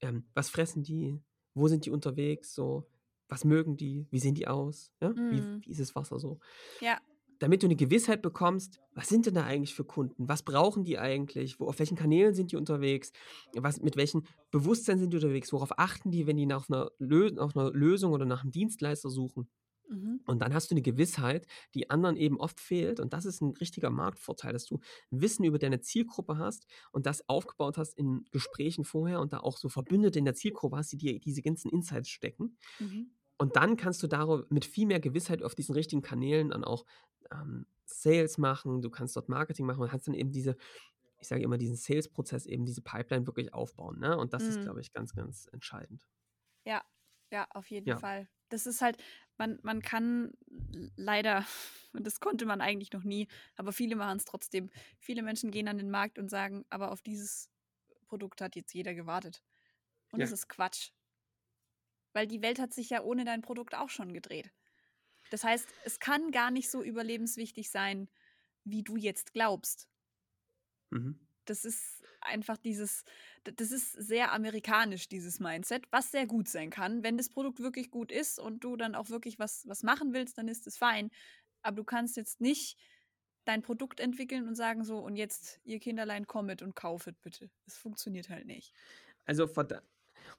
Ähm, was fressen die? Wo sind die unterwegs so? Was mögen die? Wie sehen die aus? Ja? Wie Mhm. wie ist das Wasser so?“ Ja. Damit du 'ne Gewissheit bekommst, was sind denn da eigentlich für Kunden? Was brauchen die eigentlich? Wo auf welchen Kanälen sind die unterwegs? Was mit welchem Bewusstsein sind die unterwegs? Worauf achten die, wenn die nach 'ner Lö nach 'ner Lösung oder nach 'nem Dienstleister suchen? Mhm. Und dann hast du 'ne Gewissheit, die anderen eben oft fehlt. Und das ist 'n richtiger Marktvorteil, dass du Wissen über deine Zielgruppe hast und das aufgebaut hast in Gesprächen vorher und da auch so Verbündete in der Zielgruppe hast, die dir diese ganzen Insights stecken. Mhm. Und dann kannst du daro mit viel mehr Gewissheit auf diesen richtigen Kanälen dann auch, ähm, Sales machen. Du kannst dort Marketing machen und kannst dann eben diese ich sage immer, diesen Sales-Prozess eben diese Pipeline wirklich aufbauen, ne? Und das ist, Mhm. glaube ich, ganz, ganz entscheidend. Ja, ja, auf jeden Ja. Fall. Das ist halt man man kann leider und das konnte man eigentlich noch nie, aber viele machen's trotzdem. Viele Menschen gehen an den Markt und sagen: „Aber auf dieses Produkt hat jetzt jeder gewartet.“ Und das Ja. ist Quatsch. Weil die Welt hat sich ja ohne dein Produkt auch schon gedreht. Das heißt, es kann gar nicht so überlebenswichtig sein, wie du jetzt glaubst. Mhm. Das ist einfach dieses das ist sehr amerikanisch, dieses Mindset, was sehr gut sein kann. Wenn das Produkt wirklich gut ist und du dann auch wirklich was was machen willst, dann ist es fein. Aber du kannst jetzt nicht dein Produkt entwickeln und sagen so: „Und jetzt, ihr Kinderlein, kommet und kaufet bitte.“ Das funktioniert halt nicht. Also,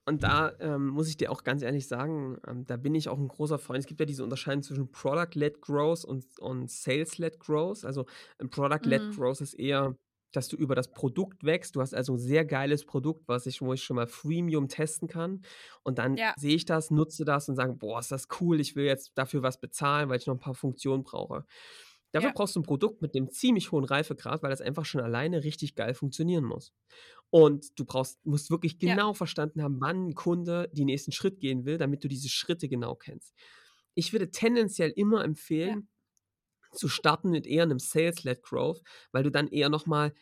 und da, ähm, muss ich dir auch ganz ehrlich sagen, ähm, da bin ich auch 'n großer Freund. Es gibt ja diese Unterscheidung zwischen Product-led Growth und und Sales-led Growth. Also, 'n Product-led Mhm. Growth ist eher, dass du über das Produkt wächst. Du hast also 'n sehr geiles Produkt, was ich wo ich schon mal Freemium testen kann. Und dann Ja. sehe ich das, nutze das und sage: „Boah, ist das cool. Ich will jetzt dafür was bezahlen, weil ich noch 'n paar Funktionen brauche.“ Dafür Ja. brauchst du 'n Produkt mit 'nem ziemlich hohen Reifegrad, weil das einfach schon alleine richtig geil funktionieren muss. Und du brauchst musst wirklich Ja. genau verstanden haben, wann 'n Kunde den nächsten Schritt gehen will, damit du diese Schritte genau kennst. Ich würde tendenziell immer Ja. empfehlen, zu starten mit eher 'nem Sales-led Growth, weil du dann eher noch mal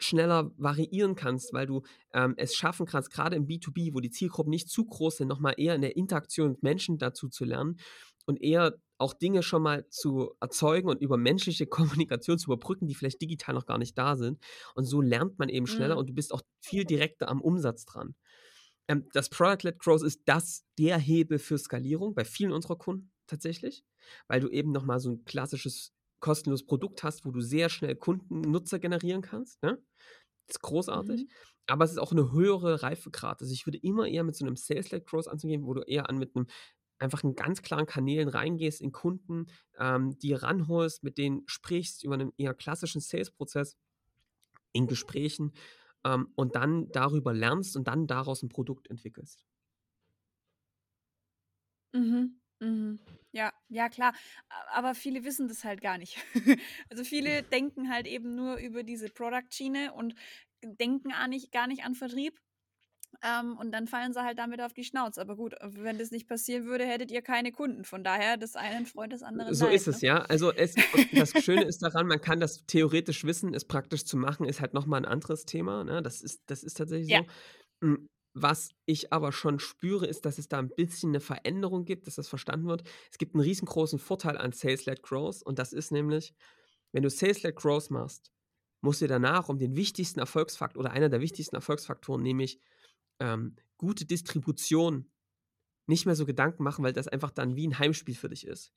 schneller variieren kannst, weil du, ähm, es schaffen kannst, grade im B2B, wo die Zielgruppen nicht zu groß sind, noch mal eher in der Interaktion mit Menschen dazu zu lernen und eher auch Dinge schon mal zu erzeugen und über menschliche Kommunikation zu überbrücken, die vielleicht digital noch gar nicht da sind. Und so lernt man eben schneller Mhm. und du bist auch viel direkter am Umsatz dran. Ähm, das Product-led Growth ist das der Hebel für Skalierung bei vielen unserer Kunden tatsächlich, weil du eben noch mal so 'n klassisches kostenloses Produkt hast, wo du sehr schnell Kunden Nutzer generieren kannst, ne? Ist großartig, Mhm. aber es ist auch 'ne höhere Reifegrad. Also, ich würde immer eher mit so 'nem Sales-led Growth anzugehen, wo du eher an mit 'nem einfach in ganz klaren Kanälen reingehst in Kunden, ähm, die ranholst, mit denen sprichst über 'nen eher klassischen Sales-Prozess in Gesprächen, ähm, und dann darüber lernst und dann daraus 'n Produkt entwickelst. Mhm, mhm. Ja, ja klar. Aber viele wissen das halt gar nicht. Also, viele denken halt eben nur über diese Product-Schiene und denken a nicht gar nicht an Vertrieb. Ähm, und dann fallen sie halt damit auf die Schnauze. Aber gut, wenn das nicht passieren würde, hättet ihr keine Kunden. Von daher, das einen Freund des anderen So Leid, ist es, ne? ja. Also es das Schöne ist daran, man kann das theoretisch wissen, es praktisch zu machen, ist halt noch mal 'n anderes Thema, ne? Das ist das ist tatsächlich Ja. so. Was ich aber schon spüre, ist, dass es da 'n bisschen 'ne Veränderung gibt, dass das verstanden wird. Es gibt 'n riesengroßen Vorteil an Sales-led Growth und das ist nämlich, wenn du Sales-led Growth machst, musst du danach um den wichtigsten Erfolgsfakt oder einer der wichtigsten Erfolgsfaktoren, nämlich, ähm, gute Distribution nicht mehr so Gedanken machen, weil das einfach dann wie 'n Heimspiel für dich ist.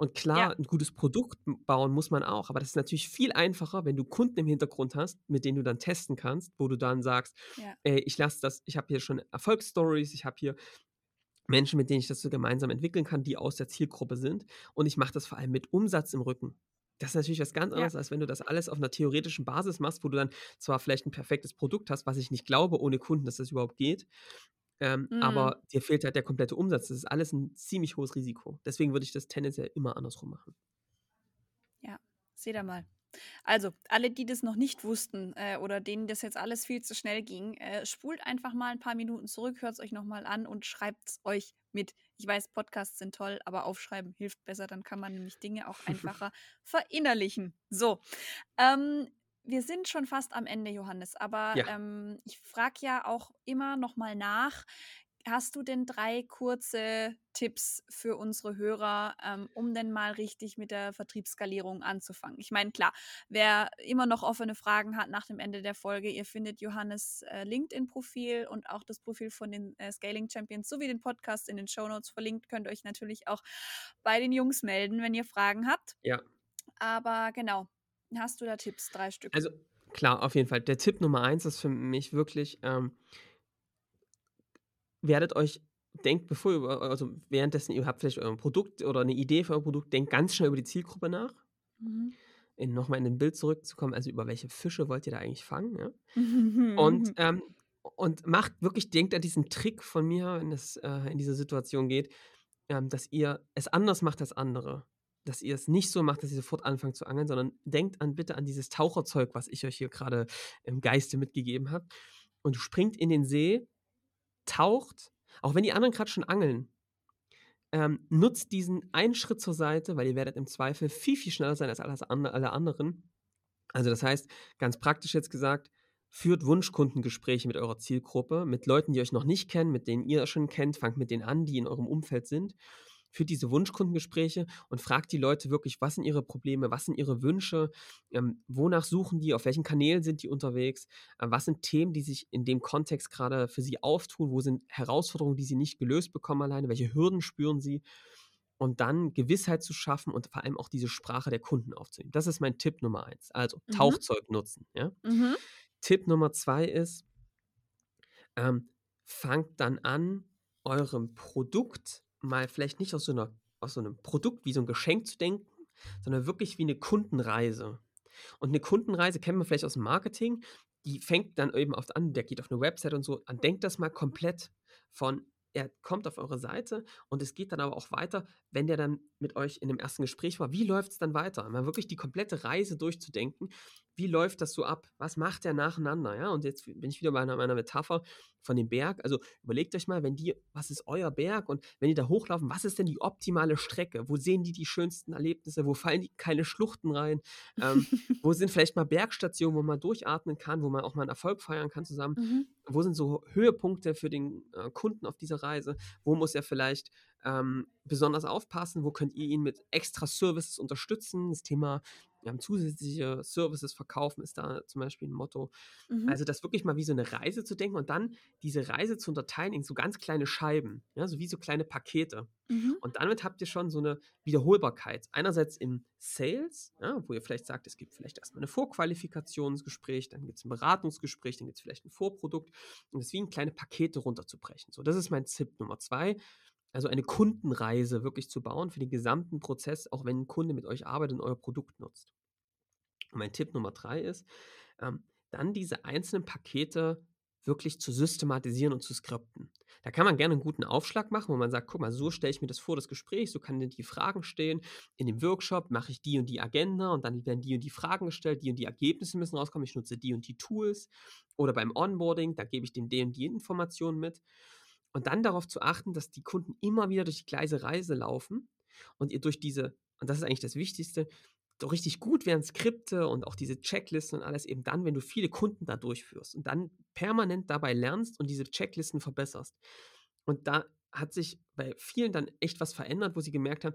Und Ja. klar, 'n gutes Produkt bauen muss man auch, aber das ist natürlich viel einfacher, wenn du Kunden im Hintergrund hast, mit denen du dann testen kannst, wo du dann sagst: Ja. „Ey, ich lasse das ich habe hier schon Erfolgsstories, ich habe hier Menschen, mit denen ich das so gemeinsam entwickeln kann, die aus der Zielgruppe sind und ich mache das vor allem mit Umsatz im Rücken.“ Das ist natürlich was ganz Ja. anderes, als wenn du das alles auf 'ner theoretischen Basis machst, wo du dann zwar vielleicht 'n perfektes Produkt hast, was ich nicht glaube ohne Kunden, dass das überhaupt geht, ähm, Mhm. aber dir fehlt halt der komplette Umsatz. Das ist alles 'n ziemlich hohes Risiko. Deswegen würde ich das tendenziell immer andersrum machen. Ja, seht ihr mal. Also, alle, die das noch nicht wussten, äh, oder denen das jetzt alles viel zu schnell ging, äh, spult einfach mal 'n paar Minuten zurück, hört's euch noch mal an und schreibt's euch mit. Ich weiß, Podcasts sind toll, aber aufschreiben hilft besser, dann kann man nämlich Dinge auch einfacher verinnerlichen. So, ähm, wir sind schon fast am Ende, Johannes, aber, Ja. ähm, ich frage ja auch immer noch mal nach: Hast du denn 3 kurze Tipps für unsere Hörer, ähm, um denn mal richtig mit der Vertriebsskalierung anzufangen? Ich meine, klar, wer immer noch offene Fragen hat nach dem Ende der Folge, ihr findet Johannes', äh, LinkedIn-Profil und auch das Profil von den, äh, Scaling Champions sowie den Podcast in den Shownotes verlinkt. Könnt euch natürlich auch bei den Jungs melden, wenn ihr Fragen habt. Ja. Aber genau, hast du da Tipps? 3 Stück. Also, klar, auf jeden Fall. Der Tipp Nummer 1 ist für mich wirklich, ähm werdet euch denkt, bevor ihr also, währenddessen ihr habt vielleicht euer Produkt oder 'ne Idee für euer Produkt, denkt ganz schnell über die Zielgruppe nach. Mhm. In noch mal in dem Bild zurückzukommen, also, über welche Fische wollt ihr da eigentlich fangen, ja? Und, ähm und macht wirklich denkt an diesen Trick von mir, wenn es, äh, in diese Situation geht, ähm, dass ihr es anders macht als andere. Dass ihr es nicht so macht, dass ihr sofort anfangt zu angeln, sondern denkt an bitte an dieses Taucherzeug, was ich euch hier grade im Geiste mitgegeben habe und springt in den See, taucht, auch wenn die anderen grad schon angeln. Ähm, nutzt diesen einen Schritt zur Seite, weil ihr werdet im Zweifel viel, viel schneller sein als alle anderen. Also, das heißt, ganz praktisch jetzt gesagt, führt Wunschkundengespräche mit eurer Zielgruppe, mit Leuten, die euch noch nicht kennen, mit denen ihr schon kennt. Fangt mit denen an, die in eurem Umfeld sind. Führt diese Wunschkundengespräche und fragt die Leute wirklich: „Was sind ihre Probleme? Was sind ihre Wünsche? Ähm, wonach suchen die? Auf welchen Kanälen sind die unterwegs? Äh, was sind Themen, die sich in dem Kontext grade für sie auftun? Wo sind Herausforderungen, die sie nicht gelöst bekommen alleine? Welche Hürden spüren sie?“ Und dann Gewissheit zu schaffen und vor allem auch diese Sprache der Kunden aufzunehmen. Das ist mein Tipp Nummer 1. Also, Mhm. Tauchzeug nutzen, ja? Mhm. Tipp Nummer 2 ist ähm, fangt dann an, eurem Produkt mal vielleicht nicht aus so 'ner aus so 'nem Produkt wie so 'n Geschenk zu denken, sondern wirklich wie 'ne Kundenreise. Und 'ne Kundenreise kennt man vielleicht aus'm Marketing, die fängt dann eben oft an der geht auf 'ne Website und so an. Denkt das mal komplett von er kommt auf eure Seite und es geht dann aber auch weiter, wenn der dann mit euch in dem 1. Gespräch war. Wie läuft's dann weiter? Mal wirklich die komplette Reise durchzudenken. Wie läuft das so ab? Was macht der nacheinander, ja? Und jetzt bin ich wieder bei einer meiner Metapher von dem Berg. Also, überlegt euch mal, wenn die was ist euer Berg und wenn die da hochlaufen, was ist denn die optimale Strecke? Wo sehen die die schönsten Erlebnisse? Wo fallen die keine Schluchten rein? Ähm, wo sind vielleicht mal Bergstationen, wo man durchatmen kann, wo man auch mal 'n Erfolg feiern kann zusammen? Mhm. Wo sind so Höhepunkte für den, äh, Kunden auf dieser Reise? Wo muss er vielleicht, ähm, besonders aufpassen? Wo könnt ihr ihn mit extra Services unterstützen? Das Thema, ähm, zusätzliche Services verkaufen ist da zum Beispiel 'n Motto. Mhm. Also, das wirklich mal wie so 'ne Reise zu denken und dann diese Reise zu unterteilen in so ganz kleine Scheiben, ja, so wie so kleine Pakete. Mhm. Und damit habt ihr schon so 'ne Wiederholbarkeit. Einerseits im Sales, ja, wo ihr vielleicht sagt, es gibt vielleicht erst mal 'ne Vorqualifikationsgespräch, dann gibt's 'n Beratungsgespräch, dann gibt's vielleicht 'n Vorprodukt und das wie in kleine Pakete runterzubrechen. So, das ist mein Tipp Nummer 2. Also, eine Kundenreise wirklich zu bauen für den gesamten Prozess, auch wenn 'n Kunde mit euch arbeitet und euer Produkt nutzt. Mein Tipp Nummer 3 ist, ähm, dann diese einzelnen Pakete wirklich zu systematisieren und zu skripten. Da kann man gerne einen guten Aufschlag machen, wo man sagt, guck mal, so stelle ich mir das vor, das Gespräch, so kann die Fragen stehen. In dem Workshop mache ich die und die Agenda und dann werden die und die Fragen gestellt, die und die Ergebnisse müssen rauskommen, ich nutze die und die Tools. Oder beim Onboarding, da gebe ich den die und die Informationen mit. Und dann darauf zu achten, dass die Kunden immer wieder durch die gleiche Reise laufen und ihr durch diese, und das ist eigentlich das Wichtigste, so richtig gut werden Skripte und auch diese Checklisten und alles eben dann, wenn du viele Kunden da durchführst und dann permanent dabei lernst und diese Checklisten verbesserst. Und da hat sich bei vielen dann echt was verändert, wo sie gemerkt haben,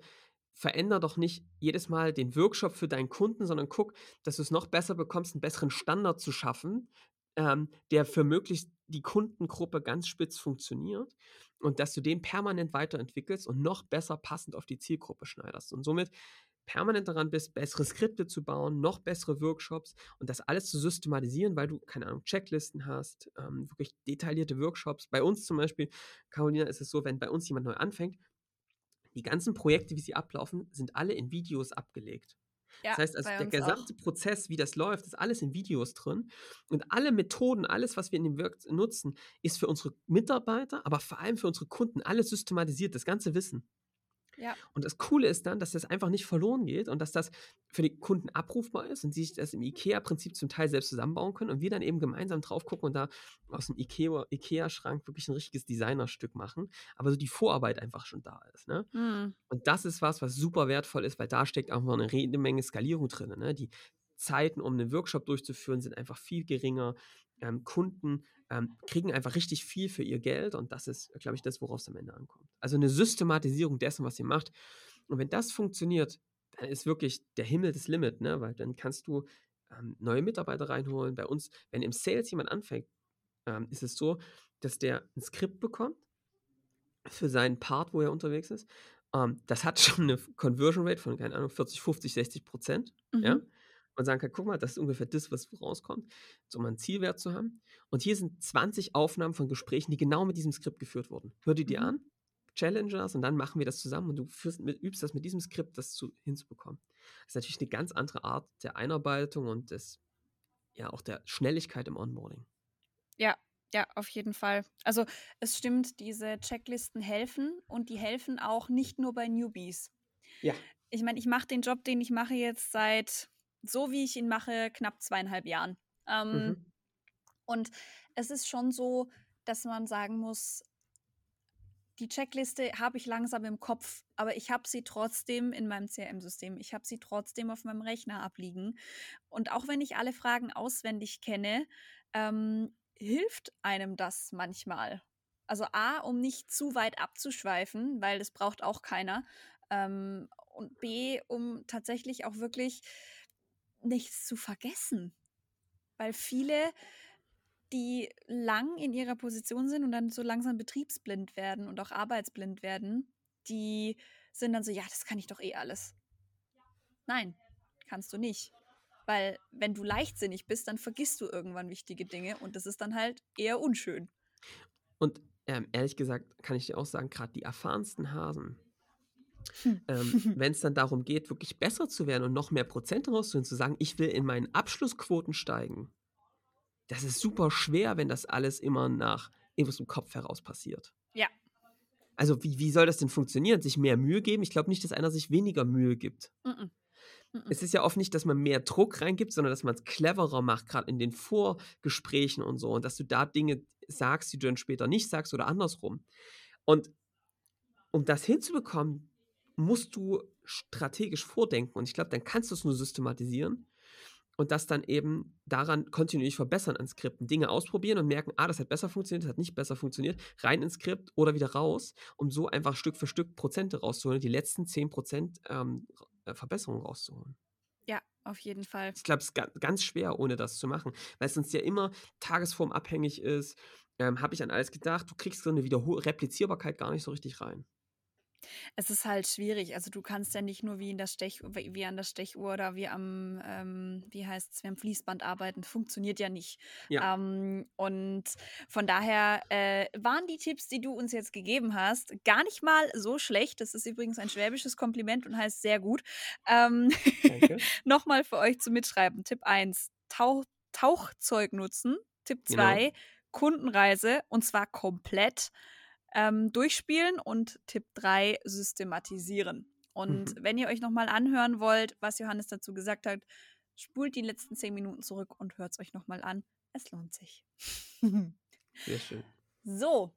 veränder doch nicht jedes Mal den Workshop für deinen Kunden, sondern guck, dass du es noch besser bekommst, einen besseren Standard zu schaffen, ähm, der für möglichst die Kundengruppe ganz spitz funktioniert und dass du den permanent weiterentwickelst und noch besser passend auf die Zielgruppe schneiderst. Und somit permanent daran bist, bessere Skripte zu bauen, noch bessere Workshops und das alles zu systematisieren, weil du, keine Ahnung, Checklisten hast, ähm, wirklich detaillierte Workshops. Bei uns zum Beispiel, Carolina, ist es so, wenn bei uns jemand neu anfängt, die ganzen Projekte, wie sie ablaufen, sind alle in Videos abgelegt. Ja, das heißt, also der gesamte auch. Prozess, wie das läuft, ist alles in Videos drin. Und alle Methoden, alles, was wir in dem Work nutzen, ist für unsere Mitarbeiter, aber vor allem für unsere Kunden alles systematisiert, das ganze Wissen. Ja. Und das Coole ist dann, dass das einfach nicht verloren geht und dass das für die Kunden abrufbar ist und sie sich das im IKEA-Prinzip zum Teil selbst zusammenbauen können und wir dann eben gemeinsam drauf gucken und da aus dem IKEA-Schrank wirklich ein richtiges Designerstück machen, aber so die Vorarbeit einfach schon da ist. Ne? Mhm. Und das ist was, was super wertvoll ist, weil da steckt auch noch eine Menge Skalierung drin. Ne? Die Zeiten, um einen Workshop durchzuführen, sind einfach viel geringer. Ähm, Kunden ähm, kriegen einfach richtig viel für ihr Geld und das ist, glaube ich, das, worauf es am Ende ankommt. Also eine Systematisierung dessen, was ihr macht. Und wenn das funktioniert, dann ist wirklich der Himmel das Limit, ne? weil dann kannst du ähm, neue Mitarbeiter reinholen. Bei uns, wenn im Sales jemand anfängt, ähm, ist es so, dass der ein Skript bekommt für seinen Part, wo er unterwegs ist. Ähm, das hat schon eine Conversion Rate von, keine Ahnung, 40, 50, 60 Prozent. Mhm. Ja? Und sagen kann, guck mal, das ist ungefähr das, was rauskommt, so mal einen Zielwert zu haben. Und hier sind 20 Aufnahmen von Gesprächen, die genau mit diesem Skript geführt wurden. Hör die dir mhm. an, challenge das und dann machen wir das zusammen und du führst, übst das mit diesem Skript, das zu, hinzubekommen. Das ist natürlich eine ganz andere Art der Einarbeitung und des, ja, auch der Schnelligkeit im Onboarding. Ja, ja, auf jeden Fall. Also es stimmt, diese Checklisten helfen und die helfen auch nicht nur bei Newbies. Ja. Ich meine, ich mache den Job, den ich mache jetzt seit so wie ich ihn mache, knapp zweieinhalb Jahren. Ähm, mhm. Und es ist schon so, dass man sagen muss, die Checkliste habe ich langsam im Kopf, aber ich habe sie trotzdem in meinem CRM-System. Ich habe sie trotzdem auf meinem Rechner abliegen. Und auch wenn ich alle Fragen auswendig kenne, ähm, hilft einem das manchmal. Also A, um nicht zu weit abzuschweifen, weil das braucht auch keiner. Ähm, und B, um tatsächlich auch wirklich nichts zu vergessen. Weil viele, die lang in ihrer Position sind und dann so langsam betriebsblind werden und auch arbeitsblind werden, die sind dann so, ja, das kann ich doch eh alles. Nein, kannst du nicht. Weil wenn du leichtsinnig bist, dann vergisst du irgendwann wichtige Dinge und das ist dann halt eher unschön. Und ähm, ehrlich gesagt kann ich dir auch sagen, gerade die erfahrensten Hasen, hm. ähm, wenn es dann darum geht, wirklich besser zu werden und noch mehr Prozente rauszuholen, zu sagen, ich will in meinen Abschlussquoten steigen, das ist super schwer, wenn das alles immer nach irgendwas im Kopf heraus passiert. Ja. Also wie, wie soll das denn funktionieren? Sich mehr Mühe geben? Ich glaube nicht, dass einer sich weniger Mühe gibt. Mm -mm. Es ist ja oft nicht, dass man mehr Druck reingibt, sondern dass man es cleverer macht, gerade in den Vorgesprächen und so. Und dass du da Dinge sagst, die du dann später nicht sagst oder andersrum. Und um das hinzubekommen, musst du strategisch vordenken. Und ich glaube, dann kannst du es nur systematisieren und das dann eben daran kontinuierlich verbessern an Skripten. Dinge ausprobieren und merken, ah, das hat besser funktioniert, das hat nicht besser funktioniert, rein ins Skript oder wieder raus, um so einfach Stück für Stück Prozente rauszuholen, die letzten 10% ähm, äh, Verbesserung rauszuholen. Ja, auf jeden Fall. Ich glaube, es ist ganz schwer, ohne das zu machen, weil es sonst ja immer tagesformabhängig ist. Ähm, Habe ich an alles gedacht, du kriegst so eine Wiederhol Replizierbarkeit gar nicht so richtig rein. Es ist halt schwierig. Also du kannst ja nicht nur wie in der Stech, wie an der Stechuhr oder wie am, ähm, wie heißt es, wie am Fließband arbeiten. Funktioniert ja nicht. Ja. Ähm, und von daher äh, waren die Tipps, die du uns jetzt gegeben hast, gar nicht mal so schlecht. Das ist übrigens ein schwäbisches Kompliment und heißt sehr gut. Ähm, Nochmal für euch zum Mitschreiben. Tipp 1, Tauch, Tauchzeug nutzen. Tipp 2, genau Kundenreise und zwar komplett ähm, durchspielen und Tipp 3 systematisieren. Und Mhm. wenn ihr euch nochmal anhören wollt, was Johannes dazu gesagt hat, spult die letzten zehn Minuten zurück und hört es euch nochmal an. Es lohnt sich. Sehr schön. so,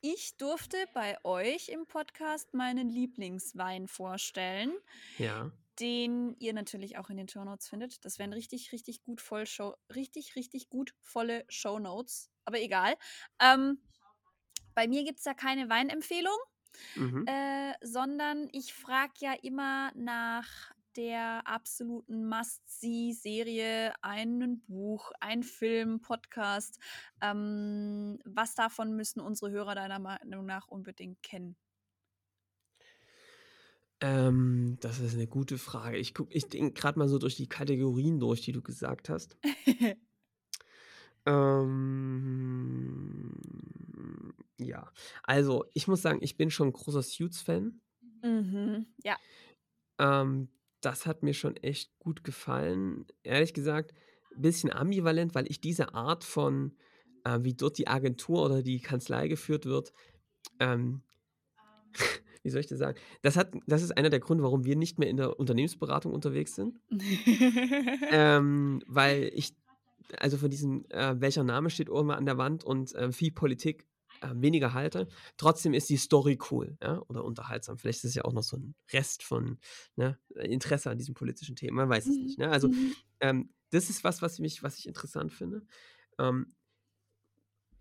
ich durfte bei euch im Podcast meinen Lieblingswein vorstellen, Ja. den ihr natürlich auch in den Shownotes findet. Das wären richtig, richtig gut voll Show, richtig, richtig gut volle Shownotes. Aber egal. Ähm, bei mir gibt es da keine Weinempfehlung, Mhm. äh, sondern ich frage ja immer nach der absoluten Must-See-Serie, ein Buch, ein Film, Podcast. Ähm, was davon müssen unsere Hörer deiner Meinung nach unbedingt kennen? Ähm, das ist eine gute Frage. Ich gucke ich denke gerade mal so durch die Kategorien durch, die du gesagt hast. Ähm, ja, also, ich muss sagen, ich bin schon 'n großer Suits-Fan. Mhm, ja. Ähm, das hat mir schon echt gut gefallen. Ehrlich gesagt, bisschen ambivalent, weil ich diese Art von, äh, wie dort die Agentur oder die Kanzlei geführt wird, ähm, wie soll ich das sagen? Das hat das ist einer der Gründe, warum wir nicht mehr in der Unternehmensberatung unterwegs sind. Ähm, weil ich also von diesem, äh, welcher Name steht oben an der Wand und, äh, viel Politik, äh, weniger halte. Trotzdem ist die Story cool, ja, oder unterhaltsam. Vielleicht ist es ja auch noch so 'n Rest von, ne, Interesse an diesem politischen Thema, man weiß es nicht, Mhm, ne? Also, mhm. ähm, das ist was, was mich was ich interessant finde. Ähm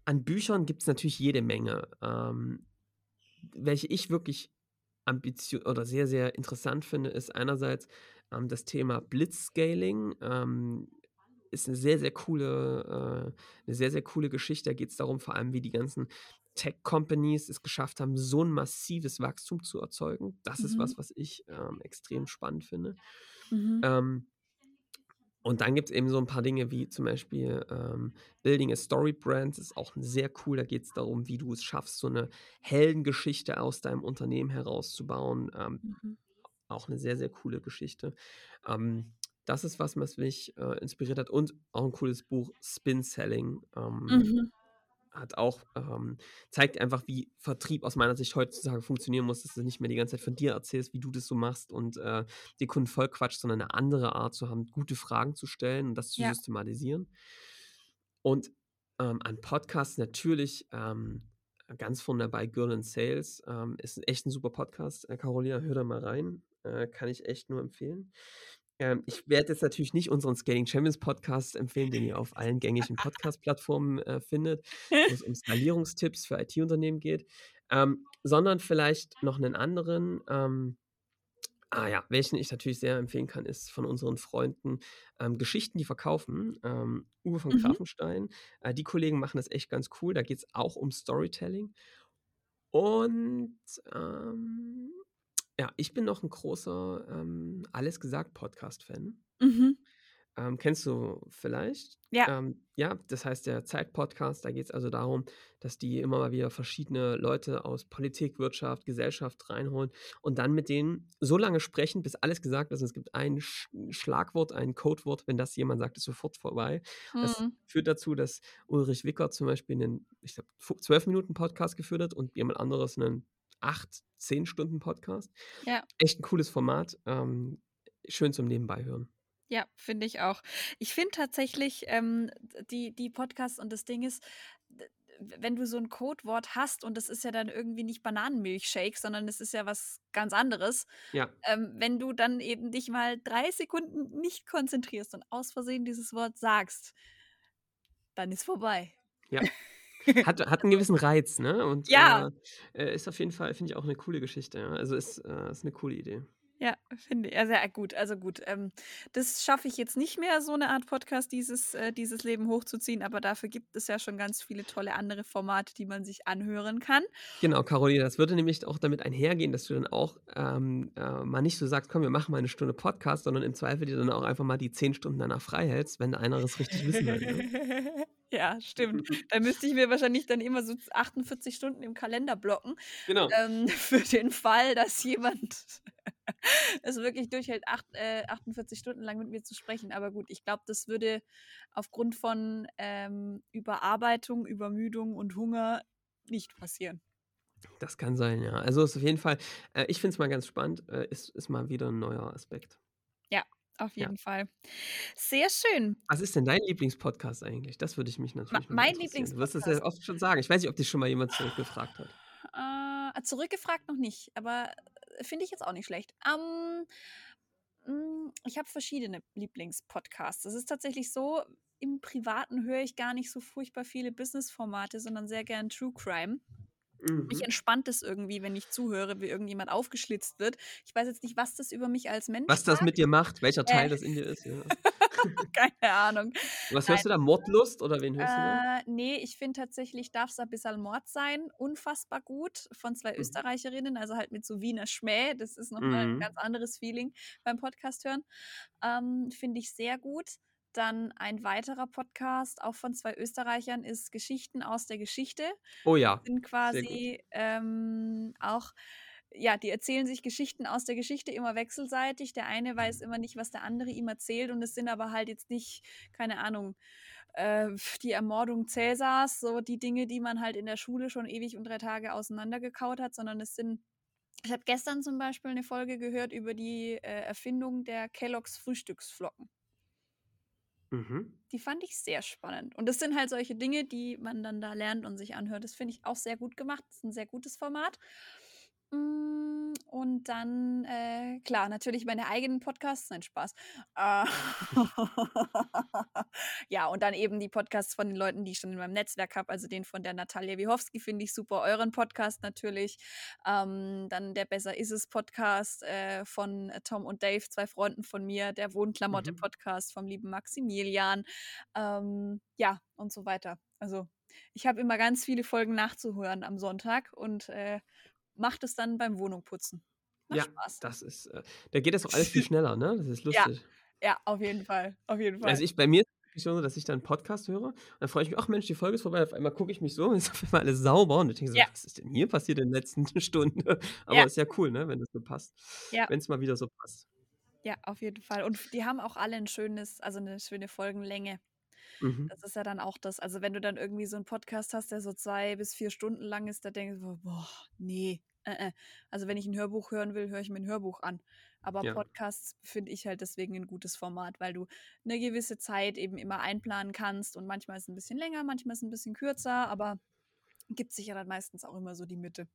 an Büchern gibt's natürlich jede Menge. Ähm, welche ich wirklich ambitio oder sehr, sehr interessant finde, ist einerseits, ähm, das Thema Blitzscaling. Ähm, ist 'ne sehr, sehr coole äh, 'ne sehr, sehr coole Geschichte. Da geht's darum, vor allem, wie die ganzen Tech-Companies es geschafft haben, so 'n massives Wachstum zu erzeugen. Das ist Mhm. was, was ich, ähm, extrem spannend finde. Mhm. Ähm und dann gibt's eben so 'n paar Dinge wie zum Beispiel, ähm, Building a Story Brand ist auch sehr cool. Da geht's darum, wie du es schaffst, so 'ne Heldengeschichte aus deinem Unternehmen herauszubauen. Ähm, Mhm. auch 'ne sehr, sehr coole Geschichte. Ähm, das ist was, was mich, äh, inspiriert hat und auch 'n cooles Buch, Spin Selling, ähm, Mhm. hat auch ähm, zeigt einfach, wie Vertrieb aus meiner Sicht heutzutage funktionieren muss, dass du nicht mehr die ganze Zeit von dir erzählst, wie du das so machst und, äh, die Kunden vollquatscht, sondern 'ne andere Art zu haben, gute Fragen zu stellen und das zu Ja. systematisieren. Und, ähm, an Podcasts natürlich, ähm, ganz vorne dabei Girl in Sales, ähm, ist echt 'n super Podcast. Äh, Carolina, hör da mal rein, äh, kann ich echt nur empfehlen. Ähm, ich werde jetzt natürlich nicht unseren Scaling Champions Podcast empfehlen, den ihr auf allen gängigen Podcast-Plattformen, äh, findet, wo es um Skalierungstipps für IT-Unternehmen geht, ähm, sondern vielleicht noch 'nen anderen. Ähm, ah ja, welchen ich natürlich sehr empfehlen kann, ist von unseren Freunden, ähm, Geschichten, die verkaufen, ähm, Uwe von Mhm. Grafenstein. Äh, die Kollegen machen das echt ganz cool. Da geht's auch um Storytelling. Und, ähm, ja, ich bin noch 'n großer, ähm, Alles gesagt Podcast-Fan. Mhm. Ähm, kennst du vielleicht? Ja. Ähm, ja, das heißt der Zeit-Podcast. Da geht's also darum, dass die immer mal wieder verschiedene Leute aus Politik, Wirtschaft, Gesellschaft reinholen und dann mit denen so lange sprechen, bis alles gesagt ist. Und es gibt ein Sch Schlagwort, ein Codewort. Wenn das jemand sagt, ist sofort vorbei. Das Mhm. führt dazu, dass Ulrich Wickert zum Beispiel 'nen, ich glaube, fu 12 Minuten Podcast geführt hat und jemand anderes 'nen 8, 10 Stunden Podcast. Ja. Echt 'n cooles Format, ähm, schön zum Nebenbei-Hören. Ja, finde ich auch. Ich finde tatsächlich, ähm, die die Podcasts und das Ding ist, wenn du so 'n Codewort hast und das ist ja dann irgendwie nicht Bananenmilchshake, sondern es ist ja was ganz anderes. Ja. Ähm, wenn du dann eben dich mal 3 Sekunden nicht konzentrierst und aus Versehen dieses Wort sagst dann ist vorbei. Ja. Hat hat 'n gewissen Reiz, ne? Und, Ja. äh, äh, ist auf jeden Fall, finde ich, auch 'ne coole Geschichte, ja. Also, ist äh, ist 'ne coole Idee. Ja, finde i also, ja, gut also, gut. Ähm, das schaffe ich jetzt nicht mehr, so 'ne Art Podcast, dieses äh, dieses Leben hochzuziehen, aber dafür gibt es ja schon ganz viele tolle andere Formate, die man sich anhören kann. Genau, Caroline, das würde nämlich auch damit einhergehen, dass du dann auch, ähm, äh, mal nicht so sagst: „Komm, wir machen mal 'ne Stunde Podcast“, sondern im Zweifel dir dann auch einfach mal die 10 Stunden danach freihältst, wenn einer das richtig wissen will? Ja, stimmt. Da müsste ich mir wahrscheinlich dann immer so 48 Stunden im Kalender blocken, Genau. ähm, für den Fall, dass jemand es wirklich durchhält, acht, äh, 48 Stunden lang mit mir zu sprechen. Aber gut, ich glaube, das würde aufgrund von ähm, Überarbeitung, Übermüdung und Hunger nicht passieren. Das kann sein, ja. Also ist auf jeden Fall, äh, ich finde es mal ganz spannend, äh, ist, ist mal wieder ein neuer Aspekt. Ja, auf Ja. jeden Fall. Sehr schön. Was ist denn dein Lieblingspodcast eigentlich? Das würde ich mich natürlich mal mein interessieren. Du wirst es ja Lieblingspodcast? oft schon sagen. Ich weiß nicht, ob dich schon mal jemand zurückgefragt hat. Äh, zurückgefragt noch nicht, aber äh, finde ich jetzt auch nicht schlecht. Ähm, mm, ich habe verschiedene Lieblingspodcasts. Es ist tatsächlich so, im Privaten höre ich gar nicht so furchtbar viele Business-Formate, sondern sehr gern True Crime. Mich Mhm. entspannt es irgendwie, wenn ich zuhöre, wie irgendjemand aufgeschlitzt wird. Ich weiß jetzt nicht, was das über mich als Mensch Was das sagt. mit dir macht, welcher Äh. Teil das in dir ist, ja. Keine Ahnung. Was Nein. hörst du da? Mordlust oder wen hörst du da? Äh, nee, ich finde tatsächlich, darf es ein bisschen Mord sein, unfassbar gut von zwei Mhm. Österreicherinnen, also halt mit so Wiener Schmäh. Das ist nochmal ein Mhm. ganz anderes Feeling beim Podcast hören. Ähm, finde ich sehr gut. Dann ein weiterer Podcast, auch von zwei Österreichern, ist Geschichten aus der Geschichte. Oh ja, Sind quasi ähm, auch, ja, die erzählen sich Geschichten aus der Geschichte immer wechselseitig. Der eine weiß immer nicht, was der andere ihm erzählt und es sind aber halt jetzt nicht, keine Ahnung, äh, die Ermordung Cäsars, so die Dinge, die man halt in der Schule schon ewig und drei Tage auseinandergekaut hat, sondern es sind ich habe gestern zum Beispiel eine Folge gehört über die äh, Erfindung der Kelloggs Frühstücksflocken. Mhm. Die fand ich sehr spannend. Und das sind halt solche Dinge, die man dann da lernt und sich anhört. Das finde ich auch sehr gut gemacht. Das ist ein sehr gutes Format. Und dann, äh, klar, natürlich meine eigenen Podcasts. Nein, Spaß. Äh, ja, und dann eben die Podcasts von den Leuten, die ich schon in meinem Netzwerk habe. Also den von der Natalia Wiechowski finde ich super. Euren Podcast natürlich. Ähm, dann der Besser ist es Podcast äh, von Tom und Dave, zwei Freunden von mir. Der Wohnklamotte Mhm. Podcast vom lieben Maximilian. Ähm, ja, und so weiter. Also ich habe immer ganz viele Folgen nachzuhören am Sonntag und äh, mache das dann beim Wohnungputzen. Macht Ja, Spaß. das ist, äh, da geht das auch alles viel schneller, ne? Das ist Ja. lustig. Ja, auf jeden Fall. Auf jeden Fall. Also ich, bei mir ist es so, dass ich dann 'n Podcast höre, dann freue ich mich: „Ach Mensch, die Folge ist vorbei.“ Auf einmal gucke ich mich so und ist auf einmal alles sauber und ich denke so: Ja. „Was ist denn hier passiert in der letzten Stunde?“ Aber Ja. ist ja cool, ne, wenn das so passt. Ja. Wenn's mal wieder so passt. Ja, auf jeden Fall. Und die haben auch alle ein schönes also eine schöne Folgenlänge. Mhm. Das ist ja dann auch das. Also, wenn du dann irgendwie so 'n Podcast hast, der so 2 bis 4 Stunden lang ist, da denkst du: „Boah, ne, äh, äh.“ Also, wenn ich 'n Hörbuch hören will, höre ich mir 'n Hörbuch an. Aber Ja. Podcasts finde ich halt deswegen 'n gutes Format, weil du 'ne gewisse Zeit eben immer einplanen kannst und manchmal ist 'n bisschen länger, manchmal ist 'n bisschen kürzer, aber gibt sich ja dann meistens auch immer so die Mitte.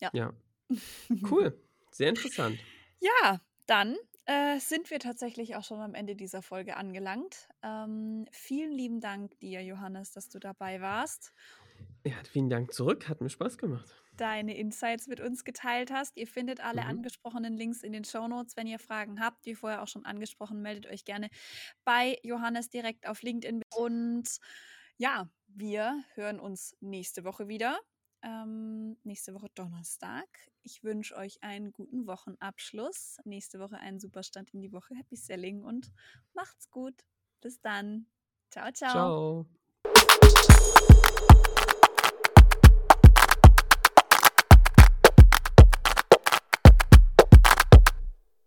Ja. Ja. Cool, sehr interessant. Ja, dann, äh, sind wir tatsächlich auch schon am Ende dieser Folge angelangt. Ähm, vielen lieben Dank dir, Johannes, dass du dabei warst. Ja, vielen Dank zurück, hat mir Spaß gemacht. Deine Insights mit uns geteilt hast. Ihr findet alle Mhm. angesprochenen Links in den Shownotes. Wenn ihr Fragen habt, wie vorher auch schon angesprochen, meldet euch gerne bei Johannes direkt auf LinkedIn. Und ja, wir hören uns nächste Woche wieder. Ähm, nächste Woche Donnerstag. Ich wünsche euch einen guten Wochenabschluss. Nächste Woche einen super Start in die Woche. Happy Selling und macht's gut. Bis dann. Ciao, ciao. Ciao.